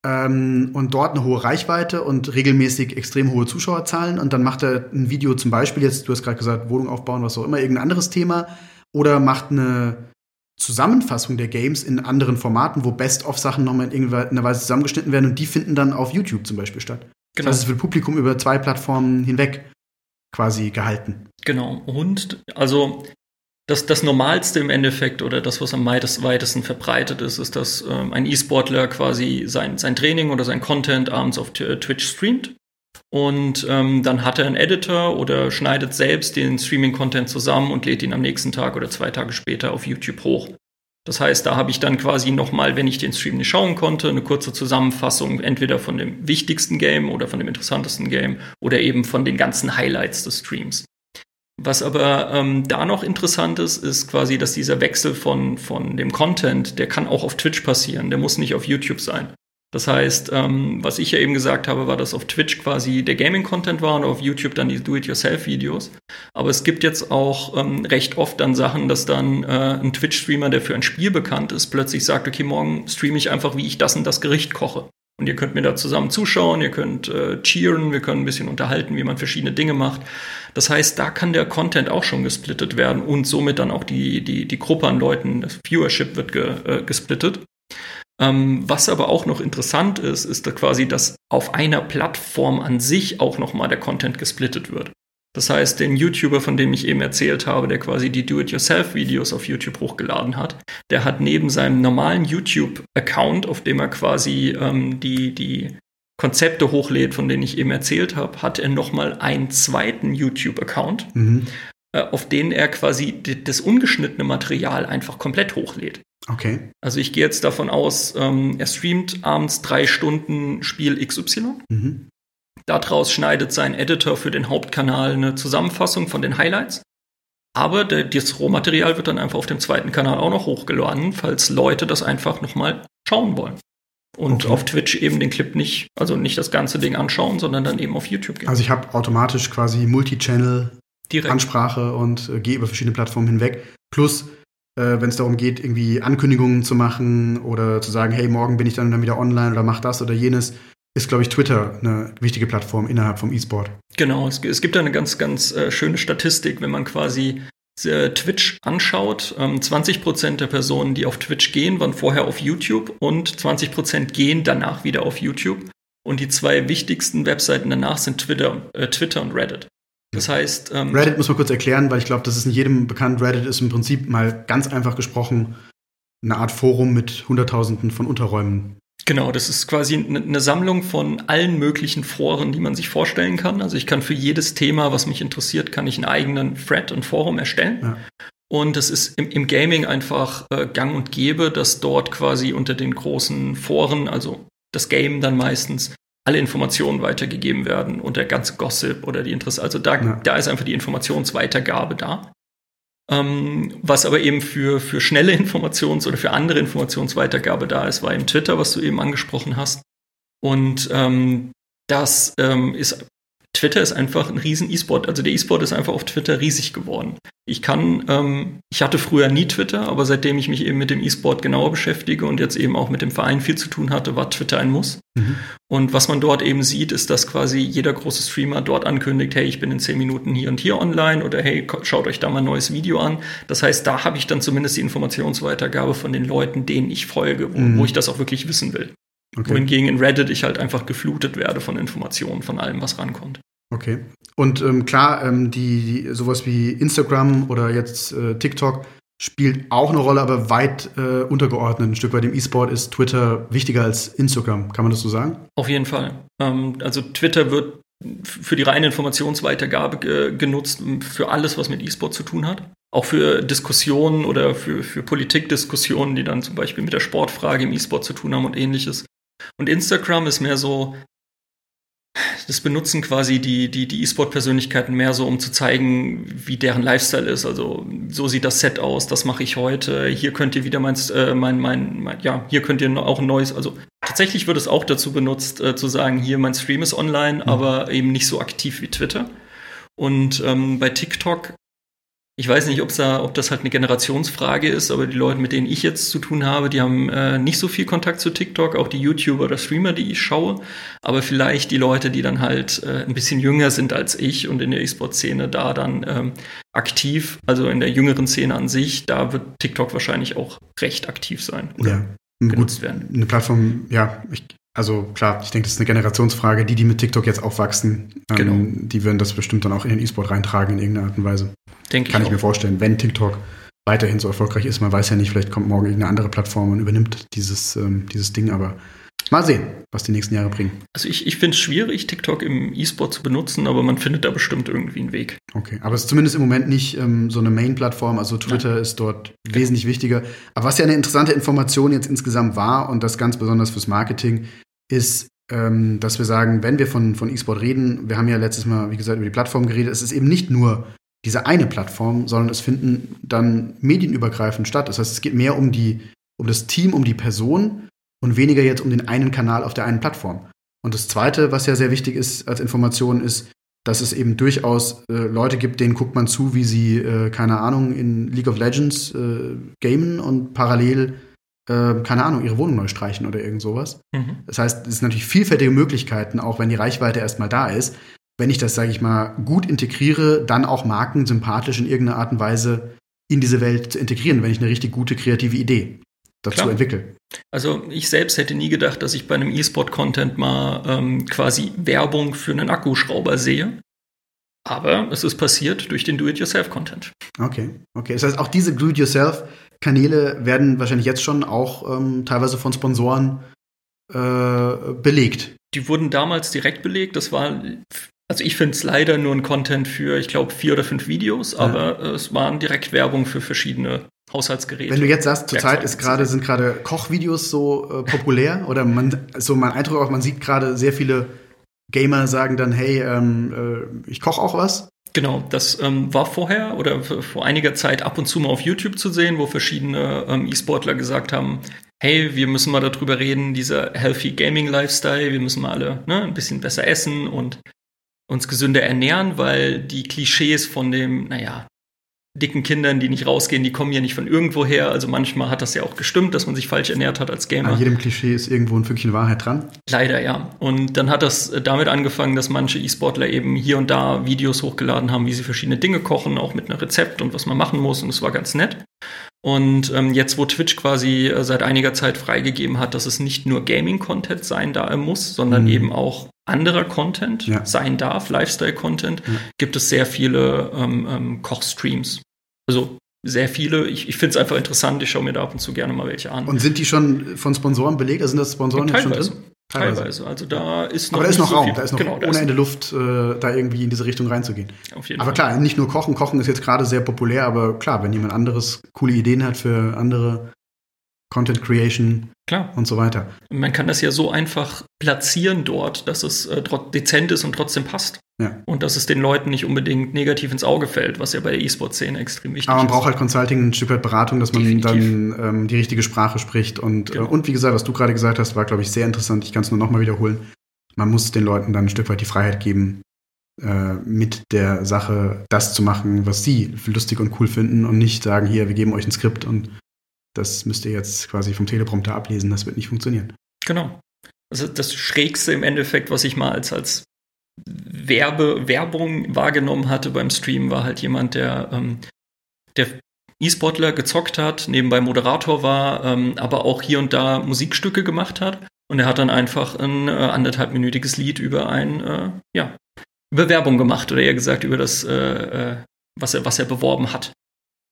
ähm, und dort eine hohe Reichweite und regelmäßig extrem hohe Zuschauerzahlen und dann macht er ein Video zum Beispiel, jetzt, du hast gerade gesagt, Wohnung aufbauen, was auch immer, irgendein anderes Thema oder macht eine Zusammenfassung der Games in anderen Formaten, wo Best-of-Sachen nochmal in irgendeiner Weise zusammengeschnitten werden und die finden dann auf YouTube zum Beispiel statt. Genau. Das heißt, es wird Publikum über zwei Plattformen hinweg quasi gehalten. Genau. Und also das, das Normalste im Endeffekt oder das, was am weitesten verbreitet ist, ist, dass ähm, ein E-Sportler quasi sein, sein Training oder sein Content abends auf Twitch streamt. Und ähm, dann hat er einen Editor oder schneidet selbst den Streaming-Content zusammen und lädt ihn am nächsten Tag oder zwei Tage später auf YouTube hoch. Das heißt, da habe ich dann quasi nochmal, wenn ich den Stream nicht schauen konnte, eine kurze Zusammenfassung entweder von dem wichtigsten Game oder von dem interessantesten Game oder eben von den ganzen Highlights des Streams. Was aber ähm, da noch interessant ist, ist quasi, dass dieser Wechsel von, von dem Content, der kann auch auf Twitch passieren, der muss nicht auf YouTube sein. Das heißt, ähm, was ich ja eben gesagt habe, war, dass auf Twitch quasi der Gaming-Content war und auf YouTube dann die Do-it-yourself-Videos. Aber es gibt jetzt auch ähm, recht oft dann Sachen, dass dann äh, ein Twitch-Streamer, der für ein Spiel bekannt ist, plötzlich sagt, okay, morgen streame ich einfach, wie ich das und das Gericht koche. Und ihr könnt mir da zusammen zuschauen, ihr könnt äh, cheeren, wir können ein bisschen unterhalten, wie man verschiedene Dinge macht. Das heißt, da kann der Content auch schon gesplittet werden und somit dann auch die, die, die Gruppe an Leuten, das Viewership wird ge, äh, gesplittet. Ähm, was aber auch noch interessant ist, ist da quasi, dass auf einer Plattform an sich auch nochmal der Content gesplittet wird. Das heißt, den YouTuber, von dem ich eben erzählt habe, der quasi die Do-it-yourself-Videos auf YouTube hochgeladen hat, der hat neben seinem normalen YouTube-Account, auf dem er quasi ähm, die, die Konzepte hochlädt, von denen ich eben erzählt habe, hat er nochmal einen zweiten YouTube-Account, mhm. äh, auf den er quasi das ungeschnittene Material einfach komplett hochlädt. Okay. Also ich gehe jetzt davon aus, ähm, er streamt abends drei Stunden Spiel XY. Mhm. Daraus schneidet sein Editor für den Hauptkanal eine Zusammenfassung von den Highlights. Aber der, das Rohmaterial wird dann einfach auf dem zweiten Kanal auch noch hochgeladen, falls Leute das einfach nochmal schauen wollen. Und okay. auf Twitch eben den Clip nicht, also nicht das ganze Ding anschauen, sondern dann eben auf YouTube gehen. Also ich habe automatisch quasi Multi-Channel Ansprache und äh, gehe über verschiedene Plattformen hinweg. Plus äh, wenn es darum geht, irgendwie Ankündigungen zu machen oder zu sagen, hey, morgen bin ich dann, wieder online oder mach das oder jenes, ist, glaube ich, Twitter eine wichtige Plattform innerhalb vom E-Sport. Genau, es, es, gibt da eine ganz, ganz äh, schöne Statistik, wenn man quasi äh, Twitch anschaut. Ähm, 20% der Personen, die auf Twitch gehen, waren vorher auf YouTube und 20% gehen danach wieder auf YouTube. Und die zwei wichtigsten Webseiten danach sind Twitter, äh, Twitter und Reddit. Das heißt. Ähm, Reddit muss man kurz erklären, weil ich glaube, das ist nicht jedem bekannt. Reddit ist im Prinzip mal ganz einfach gesprochen eine Art Forum mit Hunderttausenden von Unterräumen. Genau, das ist quasi eine Sammlung von allen möglichen Foren, die man sich vorstellen kann. Also ich kann für jedes Thema, was mich interessiert, kann ich einen eigenen Thread und Forum erstellen. Ja. Und es ist im, im, Gaming einfach äh, gang und gäbe, dass dort quasi unter den großen Foren, also das Game dann meistens, alle Informationen weitergegeben werden und der ganze Gossip oder die Interesse. Also da, ja. da ist einfach die Informationsweitergabe da. Ähm, was aber eben für, für schnelle Informations- oder für andere Informationsweitergabe da ist, war eben Twitter, was du eben angesprochen hast. Und ähm, das ähm, ist Twitter ist einfach ein riesen E-Sport. Also der E-Sport ist einfach auf Twitter riesig geworden. Ich kann, ähm, ich hatte früher nie Twitter, aber seitdem ich mich eben mit dem E-Sport genauer beschäftige und jetzt eben auch mit dem Verein viel zu tun hatte, war Twitter ein Muss. Mhm. Und was man dort eben sieht, ist, dass quasi jeder große Streamer dort ankündigt, hey, ich bin in zehn Minuten hier und hier online oder hey, schaut euch da mal ein neues Video an. Das heißt, da habe ich dann zumindest die Informationsweitergabe von den Leuten, denen ich folge, wo, mhm. wo ich das auch wirklich wissen will. Okay. Wohingegen in Reddit ich halt einfach geflutet werde von Informationen, von allem, was rankommt. Okay. Und ähm, klar, ähm, die, die, sowas wie Instagram oder jetzt äh, TikTok spielt auch eine Rolle, aber weit äh, untergeordnet. Ein Stück weit im E-Sport ist Twitter wichtiger als Instagram. Kann man das so sagen? Auf jeden Fall. Ähm, also Twitter wird für die reine Informationsweitergabe genutzt, für alles, was mit E-Sport zu tun hat. Auch für Diskussionen oder für, für Politikdiskussionen, die dann zum Beispiel mit der Sportfrage im E-Sport zu tun haben und ähnliches. Und Instagram ist mehr so, das benutzen quasi die, die, die E-Sport-Persönlichkeiten mehr so, um zu zeigen, wie deren Lifestyle ist. Also so sieht das Set aus, das mache ich heute. Hier könnt ihr wieder mein, äh, mein, mein, mein, ja, hier könnt ihr auch ein neues, also tatsächlich wird es auch dazu benutzt, äh, zu sagen, hier mein Stream ist online, mhm. aber eben nicht so aktiv wie Twitter. Und ähm, bei TikTok ich weiß nicht, da, ob das halt eine Generationsfrage ist, aber die Leute, mit denen ich jetzt zu tun habe, die haben äh, nicht so viel Kontakt zu TikTok, auch die YouTuber oder Streamer, die ich schaue. Aber vielleicht die Leute, die dann halt äh, ein bisschen jünger sind als ich und in der E-Sport-Szene da dann ähm, aktiv, also in der jüngeren Szene an sich, da wird TikTok wahrscheinlich auch recht aktiv sein oder ja. genutzt werden. Eine Plattform, ja, ich, also klar, ich denke, das ist eine Generationsfrage. Die, die mit TikTok jetzt aufwachsen, ähm, genau. die werden das bestimmt dann auch in den E-Sport reintragen in irgendeiner Art und Weise. Denke Kann ich, ich mir vorstellen, wenn TikTok weiterhin so erfolgreich ist. Man weiß ja nicht, vielleicht kommt morgen irgendeine andere Plattform und übernimmt dieses, ähm, dieses Ding, aber mal sehen, was die nächsten Jahre bringen. Also ich, ich finde es schwierig, TikTok im E-Sport zu benutzen, aber man findet da bestimmt irgendwie einen Weg. Okay, aber es ist zumindest im Moment nicht ähm, so eine Main-Plattform, also Twitter Nein. ist dort genau. wesentlich wichtiger. Aber was ja eine interessante Information jetzt insgesamt war und das ganz besonders fürs Marketing, ist, ähm, dass wir sagen, wenn wir von, von E-Sport reden, wir haben ja letztes Mal, wie gesagt, über die Plattform geredet, es ist eben nicht nur diese eine Plattform, sondern es finden dann medienübergreifend statt. Das heißt, es geht mehr um die, um das Team, um die Person und weniger jetzt um den einen Kanal auf der einen Plattform. Und das zweite, was ja sehr wichtig ist als Information, ist, dass es eben durchaus äh, Leute gibt, denen guckt man zu, wie sie, äh, keine Ahnung, in League of Legends äh, gamen und parallel äh, keine Ahnung, ihre Wohnung neu streichen oder irgend sowas. Mhm. Das heißt, es sind natürlich vielfältige Möglichkeiten, auch wenn die Reichweite erstmal da ist. Wenn ich das, sage ich mal, gut integriere, dann auch Marken sympathisch in irgendeiner Art und Weise in diese Welt zu integrieren, wenn ich eine richtig gute kreative Idee dazu Klar. entwickle. Also ich selbst hätte nie gedacht, dass ich bei einem E-Sport-Content mal ähm, quasi Werbung für einen Akkuschrauber sehe. Aber es ist passiert durch den Do-it-yourself-Content. Okay, okay. Das heißt, auch diese Do-it-yourself Kanäle werden wahrscheinlich jetzt schon auch ähm, teilweise von Sponsoren äh, belegt. Die wurden damals direkt belegt. Das war, also ich finde es leider nur ein Content für, ich glaube, vier oder fünf Videos, ja. aber äh, es waren direkt Werbung für verschiedene Haushaltsgeräte. Wenn du jetzt sagst, zurzeit ist gerade sind gerade Kochvideos so äh, populär oder man so mein Eindruck auch, man sieht gerade sehr viele Gamer sagen dann, hey, ähm, äh, ich koche auch was. Genau, das ähm, war vorher oder vor einiger Zeit ab und zu mal auf YouTube zu sehen, wo verschiedene ähm, E-Sportler gesagt haben, hey, wir müssen mal darüber reden, dieser Healthy Gaming Lifestyle, wir müssen mal alle ne, ein bisschen besser essen und uns gesünder ernähren, weil die Klischees von dem, naja, dicken Kindern, die nicht rausgehen, die kommen ja nicht von irgendwo her. Also manchmal hat das ja auch gestimmt, dass man sich falsch ernährt hat als Gamer. An jedem Klischee ist irgendwo ein Fünkchen Wahrheit dran. Leider, ja. Und dann hat das damit angefangen, dass manche E-Sportler eben hier und da Videos hochgeladen haben, wie sie verschiedene Dinge kochen, auch mit einem Rezept und was man machen muss. Und es war ganz nett. Und ähm, jetzt, wo Twitch quasi äh, seit einiger Zeit freigegeben hat, dass es nicht nur Gaming-Content sein da muss, sondern mhm. eben auch anderer Content ja. sein darf, Lifestyle-Content, ja. gibt es sehr viele ähm, ähm, Kochstreams. Also sehr viele. Ich, ich finde es einfach interessant. Ich schaue mir da ab und zu gerne mal welche an. Und sind die schon von Sponsoren belegt? Also sind das Sponsoren ja, teilweise. schon drin? Teilweise. teilweise. Also da ist noch, Aber da ist noch so Raum, da ist noch genau, ohne Ende Luft, äh, da irgendwie in diese Richtung reinzugehen. Auf jeden aber Fall. klar, nicht nur Kochen. Kochen ist jetzt gerade sehr populär, aber klar, wenn jemand anderes coole Ideen hat für andere Content Creation Klar. und so weiter. Man kann das ja so einfach platzieren dort, dass es äh, dezent ist und trotzdem passt. Ja. Und dass es den Leuten nicht unbedingt negativ ins Auge fällt, was ja bei der E-Sport-Szene extrem wichtig ist. Aber man ist. braucht halt Consulting, ein Stück weit Beratung, dass man Definitiv. dann ähm, die richtige Sprache spricht. Und, äh, genau. äh, und wie gesagt, was du gerade gesagt hast, war, glaube ich, sehr interessant. Ich kann es nur nochmal wiederholen. Man muss den Leuten dann ein Stück weit die Freiheit geben, äh, mit der Sache das zu machen, was sie lustig und cool finden und nicht sagen, hier, wir geben euch ein Skript und das müsst ihr jetzt quasi vom Teleprompter ablesen, das wird nicht funktionieren. Genau. Also das Schrägste im Endeffekt, was ich mal als, als Werbe, Werbung wahrgenommen hatte beim Stream, war halt jemand, der, ähm, der E-Sportler gezockt hat, nebenbei Moderator war, ähm, aber auch hier und da Musikstücke gemacht hat. Und er hat dann einfach ein äh, anderthalbminütiges Lied über ein, äh, ja, über Werbung gemacht oder eher gesagt über das, äh, äh was er, was er beworben hat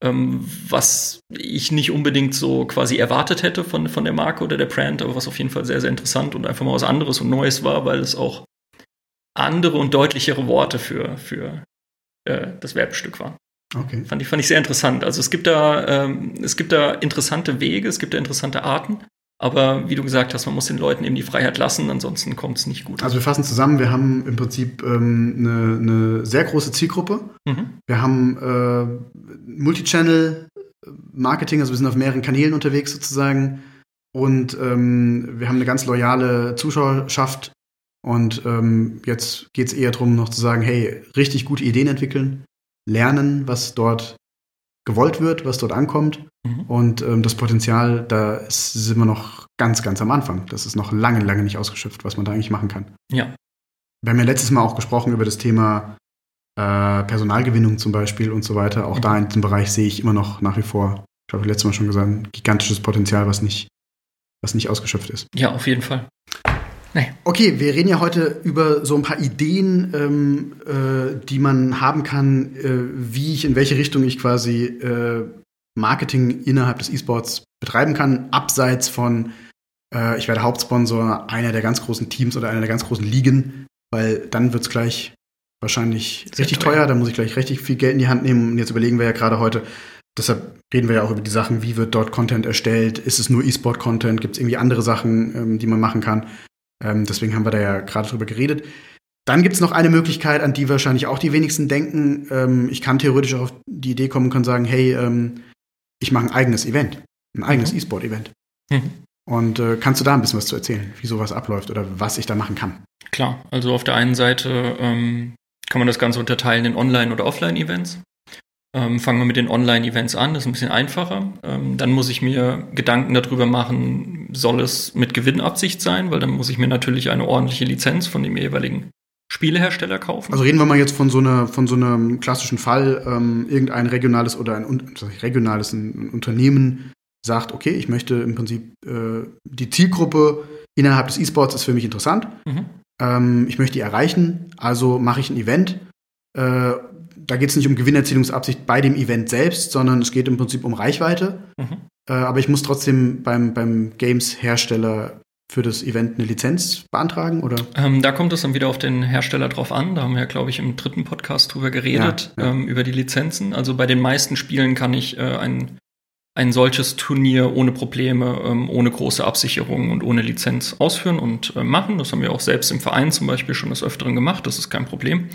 ähm, was ich nicht unbedingt so quasi erwartet hätte von, von der Marke oder der Brand, aber was auf jeden Fall sehr, sehr interessant und einfach mal was anderes und Neues war, weil es auch andere und deutlichere Worte für, für äh, das Werbestück waren. Okay. Fand ich, fand ich sehr interessant. Also es gibt da, ähm, es gibt da interessante Wege, es gibt da interessante Arten. Aber wie du gesagt hast, man muss den Leuten eben die Freiheit lassen, ansonsten kommt es nicht gut. Also wir fassen zusammen, wir haben im Prinzip ähm, eine, eine, sehr große Zielgruppe. Mhm. Wir haben äh, Multichannel Marketing, also wir sind auf mehreren Kanälen unterwegs sozusagen. Und ähm, wir haben eine ganz loyale Zuschauerschaft. Und ähm, jetzt geht es eher darum, noch zu sagen, hey, richtig gute Ideen entwickeln, lernen, was dort gewollt wird, was dort ankommt. Mhm. Und ähm, das Potenzial, da ist, sind wir noch ganz, ganz am Anfang. Das ist noch lange, lange nicht ausgeschöpft, was man da eigentlich machen kann. Ja. Wir haben ja letztes Mal auch gesprochen über das Thema äh, Personalgewinnung zum Beispiel und so weiter. Auch mhm. da in diesem Bereich sehe ich immer noch nach wie vor, ich habe letztes Mal schon gesagt, gigantisches Potenzial, was nicht, was nicht ausgeschöpft ist. Ja, auf jeden Fall. Nee. Okay, wir reden ja heute über so ein paar Ideen, ähm, äh, die man haben kann, äh, wie ich, in welche Richtung ich quasi äh, Marketing innerhalb des E-Sports betreiben kann, abseits von, äh, ich werde Hauptsponsor einer der ganz großen Teams oder einer der ganz großen Ligen, weil dann wird es gleich wahrscheinlich Sehr richtig teuer. teuer, da muss ich gleich richtig viel Geld in die Hand nehmen. Und jetzt überlegen wir ja gerade heute, deshalb reden wir ja auch über die Sachen, wie wird dort Content erstellt? Ist es nur E-Sport-Content? Gibt es irgendwie andere Sachen, ähm, die man machen kann? Ähm, deswegen haben wir da ja gerade drüber geredet. Dann gibt es noch eine Möglichkeit, an die wahrscheinlich auch die wenigsten denken. Ähm, ich kann theoretisch auch auf die Idee kommen und kann sagen, hey, ähm, ich mache ein eigenes Event, ein eigenes mhm. E-Sport-Event. Mhm. Und äh, kannst du da ein bisschen was zu erzählen, wie sowas abläuft oder was ich da machen kann? Klar, also auf der einen Seite ähm, kann man das Ganze unterteilen in Online- oder Offline-Events. Ähm, fangen wir mit den Online-Events an, das ist ein bisschen einfacher. Ähm, dann muss ich mir Gedanken darüber machen, soll es mit Gewinnabsicht sein, weil dann muss ich mir natürlich eine ordentliche Lizenz von dem jeweiligen Spielehersteller kaufen. Also reden wir mal jetzt von so einer, von so einem klassischen Fall, ähm, irgendein regionales oder ein regionales ein Unternehmen sagt, okay, ich möchte im Prinzip äh, die Zielgruppe innerhalb des E-Sports ist für mich interessant. Mhm. Ähm, ich möchte die erreichen, also mache ich ein Event. Äh, da geht es nicht um Gewinnerzielungsabsicht bei dem Event selbst, sondern es geht im Prinzip um Reichweite. Mhm. Äh, aber ich muss trotzdem beim, beim Games-Hersteller für das Event eine Lizenz beantragen, oder? Ähm, da kommt es dann wieder auf den Hersteller drauf an. Da haben wir, glaube ich, im dritten Podcast drüber geredet, ja, ja. Ähm, über die Lizenzen. Also bei den meisten Spielen kann ich äh, ein, ein solches Turnier ohne Probleme, ähm, ohne große Absicherung und ohne Lizenz ausführen und äh, machen. Das haben wir auch selbst im Verein zum Beispiel schon des Öfteren gemacht. Das ist kein Problem.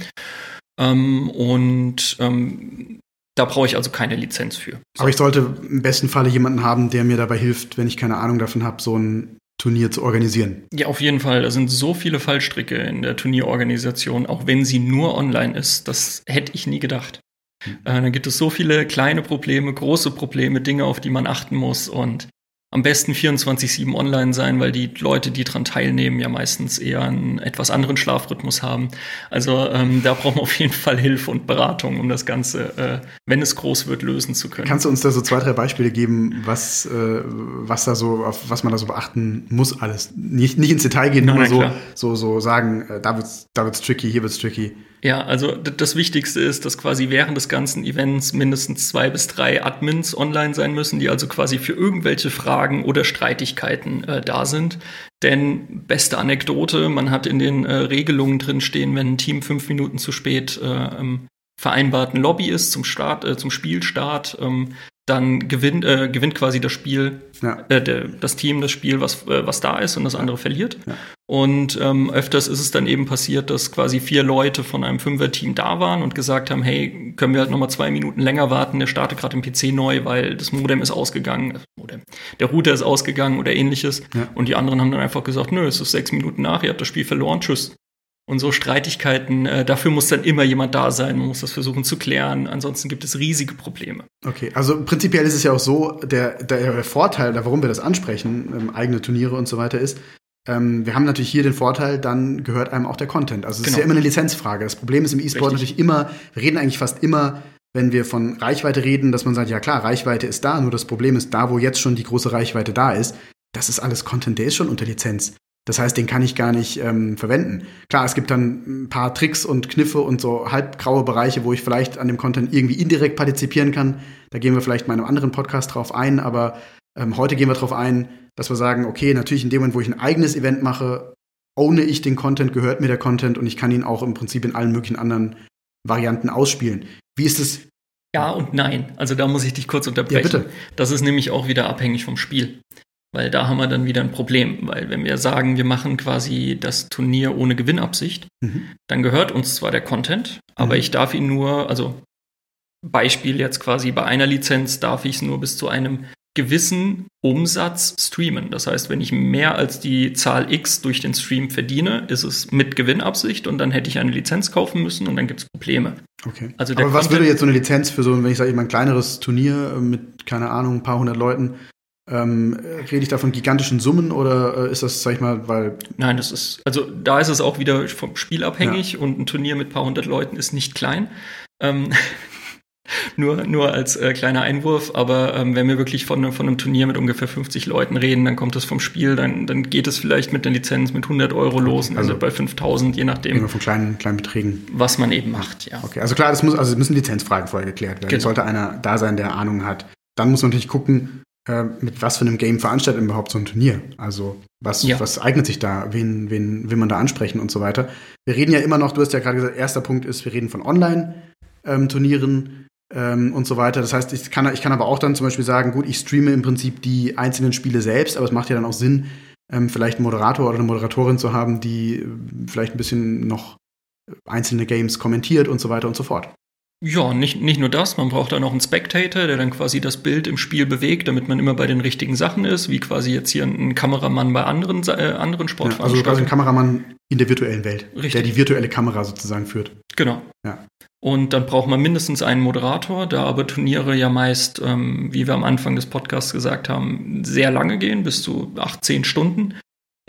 Ähm, und ähm, da brauche ich also keine Lizenz für. So. Aber ich sollte im besten Falle jemanden haben, der mir dabei hilft, wenn ich keine Ahnung davon habe, so ein Turnier zu organisieren. Ja, auf jeden Fall. Da sind so viele Fallstricke in der Turnierorganisation, auch wenn sie nur online ist. Das hätte ich nie gedacht. Mhm. Äh, da gibt es so viele kleine Probleme, große Probleme, Dinge, auf die man achten muss. Und am besten 24-7 online sein, weil die Leute, die daran teilnehmen, ja meistens eher einen etwas anderen Schlafrhythmus haben. Also ähm, da brauchen wir auf jeden Fall Hilfe und Beratung, um das Ganze, äh, wenn es groß wird, lösen zu können. Kannst du uns da so zwei, drei Beispiele geben, was, äh, was da so, auf was man da so beachten muss alles? Nicht, nicht ins Detail gehen, nur so, so, so sagen, äh, da wird's, da wird's tricky, hier wird's tricky. Ja, also das Wichtigste ist, dass quasi während des ganzen Events mindestens zwei bis drei Admins online sein müssen, die also quasi für irgendwelche Fragen oder Streitigkeiten äh, da sind. Denn beste Anekdote, man hat in den äh, Regelungen drin stehen, wenn ein Team fünf Minuten zu spät äh, vereinbarten Lobby ist zum Start, äh, zum Spielstart, ähm, dann gewinnt, äh, gewinnt quasi das Spiel, ja. äh, der, das Team das Spiel, was, äh, was da ist und das andere verliert. Ja. Und ähm, öfters ist es dann eben passiert, dass quasi vier Leute von einem Fünfer-Team da waren und gesagt haben, hey, können wir halt nochmal zwei Minuten länger warten, der startet gerade im PC neu, weil das Modem ist ausgegangen, äh, Modem, der Router ist ausgegangen oder ähnliches. Ja. Und die anderen haben dann einfach gesagt, nö, es ist sechs Minuten nach, ihr habt das Spiel verloren, tschüss. Und so Streitigkeiten, äh, dafür muss dann immer jemand da sein, man muss das versuchen zu klären, ansonsten gibt es riesige Probleme. Okay, also prinzipiell ist es ja auch so, der, der Vorteil, warum wir das ansprechen, ähm, eigene Turniere und so weiter, ist, ähm, wir haben natürlich hier den Vorteil, dann gehört einem auch der Content. Also es genau. ist ja immer eine Lizenzfrage. Das Problem ist im E-Sport natürlich immer, wir reden eigentlich fast immer, wenn wir von Reichweite reden, dass man sagt, ja klar, Reichweite ist da, nur das Problem ist, da wo jetzt schon die große Reichweite da ist, das ist alles Content, der ist schon unter Lizenz. Das heißt, den kann ich gar nicht ähm, verwenden. Klar, es gibt dann ein paar Tricks und Kniffe und so halbgraue Bereiche, wo ich vielleicht an dem Content irgendwie indirekt partizipieren kann. Da gehen wir vielleicht mal in einem anderen Podcast drauf ein, aber ähm, heute gehen wir drauf ein, dass wir sagen, okay, natürlich in dem Moment, wo ich ein eigenes Event mache, ohne ich den Content, gehört mir der Content und ich kann ihn auch im Prinzip in allen möglichen anderen Varianten ausspielen. Wie ist es? Ja und nein. Also da muss ich dich kurz unterbrechen. Ja, bitte. Das ist nämlich auch wieder abhängig vom Spiel. Weil da haben wir dann wieder ein Problem. Weil wenn wir sagen, wir machen quasi das Turnier ohne Gewinnabsicht, mhm. dann gehört uns zwar der Content, aber mhm. ich darf ihn nur, also Beispiel jetzt quasi bei einer Lizenz darf ich es nur bis zu einem gewissen Umsatz streamen. Das heißt, wenn ich mehr als die Zahl X durch den Stream verdiene, ist es mit Gewinnabsicht und dann hätte ich eine Lizenz kaufen müssen und dann gibt es Probleme. Okay. Also Aber was würde jetzt so eine Lizenz für so, wenn ich sage, ich mal ein kleineres Turnier mit, keine Ahnung, ein paar hundert Leuten, ähm, rede ich da von gigantischen Summen oder äh, ist das, sag ich mal, weil. Nein, das ist, also da ist es auch wieder vom Spiel abhängig ja. und ein Turnier mit ein paar hundert Leuten ist nicht klein. Ähm, nur, nur als äh, kleiner Einwurf, aber ähm, wenn wir wirklich von, von einem Turnier mit ungefähr 50 Leuten reden, dann kommt es vom Spiel, dann, dann geht es vielleicht mit einer Lizenz mit 100 Euro los, also, also bei 5000, je nachdem. Von kleinen, kleinen Beträgen. Was man eben macht, ja. Okay, also klar, das muss, also es müssen Lizenzfragen vorher geklärt werden. Genau. Sollte einer da sein, der Ahnung hat. Dann muss man natürlich gucken, äh, mit was für einem Game veranstaltet überhaupt so ein Turnier? Also was, ja. was eignet sich da? Wen, wen will man da ansprechen und so weiter? Wir reden ja immer noch, du hast ja gerade gesagt, erster Punkt ist, wir reden von Online-Turnieren ähm, und so weiter. Das heißt, ich kann, ich kann aber auch dann zum Beispiel sagen, gut, ich streame im Prinzip die einzelnen Spiele selbst, aber es macht ja dann auch Sinn, ähm, vielleicht einen Moderator oder eine Moderatorin zu haben, die äh, vielleicht ein bisschen noch einzelne Games kommentiert und so weiter und so fort. Ja, nicht, nicht nur das, man braucht dann auch einen Spectator, der dann quasi das Bild im Spiel bewegt, damit man immer bei den richtigen Sachen ist, wie quasi jetzt hier ein Kameramann bei anderen, äh, anderen Sportveranstaltungen. Ja, also quasi ein Kameramann in der virtuellen Welt, Richtig. der die virtuelle Kamera sozusagen führt. Genau. Ja. Und dann braucht man mindestens einen Moderator, da aber Turniere ja meist, ähm, wie wir am Anfang des Podcasts gesagt haben, sehr lange gehen, bis zu 18 Stunden.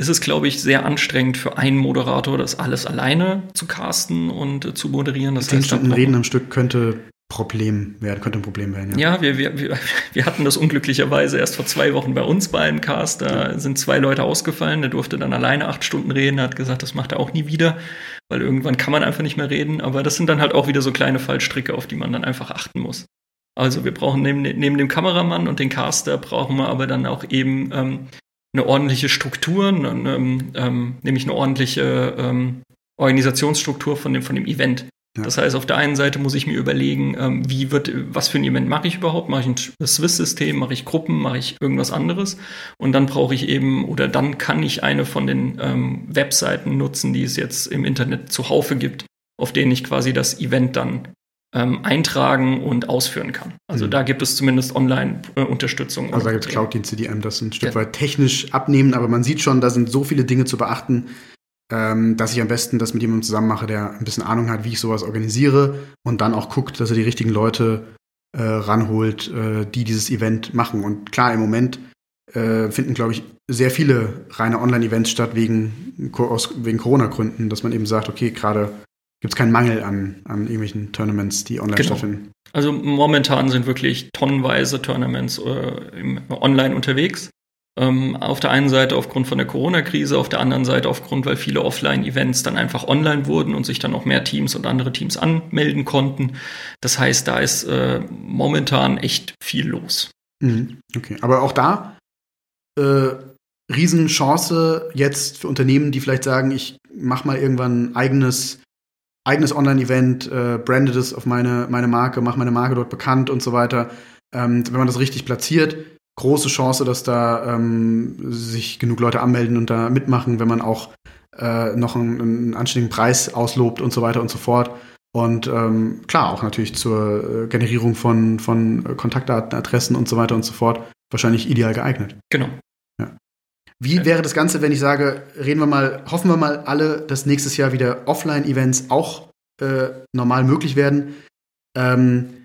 Ist es, glaube ich, sehr anstrengend für einen Moderator, das alles alleine zu casten und äh, zu moderieren. Das Zehn Stunden Reden am Stück könnte Problem werden, könnte ein Problem werden. Ja. Ja, wir, wir, wir, wir hatten das unglücklicherweise erst vor zwei Wochen bei uns bei einem Cast. Da sind zwei Leute ausgefallen. Der durfte dann alleine acht Stunden reden. Er hat gesagt, das macht er auch nie wieder, weil irgendwann kann man einfach nicht mehr reden. Aber das sind dann halt auch wieder so kleine Fallstricke, auf die man dann einfach achten muss. Also wir brauchen neben, neben dem Kameramann und den Caster brauchen wir aber dann auch eben ähm, eine ordentliche Struktur, eine, ähm, nämlich eine ordentliche ähm, Organisationsstruktur von dem, von dem Event. Ja. Das heißt, auf der einen Seite muss ich mir überlegen, ähm, wie wird, was für ein Event mache ich überhaupt? Mache ich ein Swiss-System, mache ich Gruppen, mache ich irgendwas anderes? Und dann brauche ich eben, oder dann kann ich eine von den ähm, Webseiten nutzen, die es jetzt im Internet zuhaufe gibt, auf denen ich quasi das Event dann ähm, eintragen und ausführen kann. Also Mhm. da gibt es zumindest Online-Unterstützung. Also da gibt es Cloud-Dienste, die einem das ein Stück Ja. weit technisch abnehmen, aber man sieht schon, da sind so viele Dinge zu beachten, ähm, dass ich am besten das mit jemandem zusammen mache, der ein bisschen Ahnung hat, wie ich sowas organisiere und dann auch guckt, dass er die richtigen Leute äh, ranholt, äh, die dieses Event machen. Und klar, im Moment äh, finden, glaube ich, sehr viele reine Online-Events statt wegen, aus, wegen Corona-Gründen, dass man eben sagt, okay, gerade gibt es keinen Mangel an, an irgendwelchen Tournaments, die online Genau. stattfinden. Also momentan sind wirklich tonnenweise Tournaments äh, online unterwegs. Ähm, auf der einen Seite aufgrund von der Corona-Krise, auf der anderen Seite aufgrund, weil viele Offline-Events dann einfach online wurden und sich dann auch mehr Teams und andere Teams anmelden konnten. Das heißt, da ist äh, momentan echt viel los. Mhm. Okay, aber auch da äh, Riesenchance jetzt für Unternehmen, die vielleicht sagen, ich mache mal irgendwann ein eigenes, eigenes Online-Event, äh, brande das auf meine, meine Marke, mache meine Marke dort bekannt und so weiter. Ähm, wenn man das richtig platziert, große Chance, dass da ähm, sich genug Leute anmelden und da mitmachen, wenn man auch äh, noch einen, einen anständigen Preis auslobt und so weiter und so fort. Und ähm, klar, auch natürlich zur äh, Generierung von, von Kontaktdaten, Adressen und so weiter und so fort wahrscheinlich ideal geeignet. Genau. Wie wäre das Ganze, wenn ich sage, reden wir mal, hoffen wir mal alle, dass nächstes Jahr wieder Offline-Events auch äh, normal möglich werden? Ähm,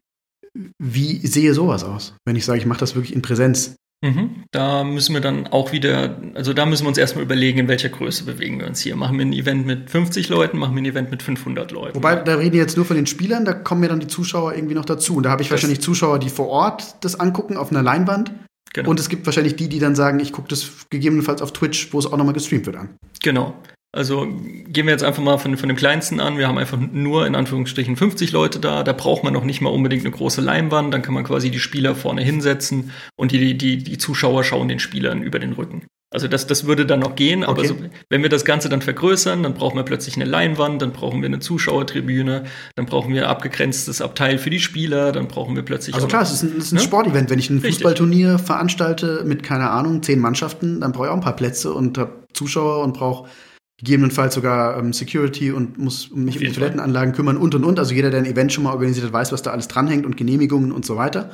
wie sehe sowas aus, wenn ich sage, ich mache das wirklich in Präsenz? Mhm. Da müssen wir dann auch wieder, also da müssen wir uns erstmal überlegen, in welcher Größe bewegen wir uns hier. Machen wir ein Event mit 50 Leuten, machen wir ein Event mit 500 Leuten. Wobei, da reden wir jetzt nur von den Spielern, da kommen ja dann die Zuschauer irgendwie noch dazu. Und da habe ich Das- wahrscheinlich Zuschauer, die vor Ort das angucken auf einer Leinwand. Genau. Und es gibt wahrscheinlich die, die dann sagen, ich gucke das gegebenenfalls auf Twitch, wo es auch nochmal gestreamt wird an. Genau. Also gehen wir jetzt einfach mal von, von dem kleinsten an. Wir haben einfach nur in Anführungsstrichen 50 Leute da. Da braucht man noch nicht mal unbedingt eine große Leinwand. Dann kann man quasi die Spieler vorne hinsetzen und die, die, die Zuschauer schauen den Spielern über den Rücken. Also das, das würde dann noch gehen, aber Okay. so, wenn wir das Ganze dann vergrößern, dann brauchen wir plötzlich eine Leinwand, dann brauchen wir eine Zuschauertribüne, dann brauchen wir abgegrenztes Abteil für die Spieler, dann brauchen wir plötzlich Also auch klar, es ist ein, es ist ein Ne? Sportevent. Wenn ich ein Richtig. Fußballturnier veranstalte mit, keine Ahnung, zehn Mannschaften, dann brauche ich auch ein paar Plätze und habe Zuschauer und brauche gegebenenfalls sogar ähm, Security und muss mich um die. Toilettenanlagen kümmern und und und. Also jeder, der ein Event schon mal organisiert hat, weiß, was da alles dranhängt und Genehmigungen und so weiter.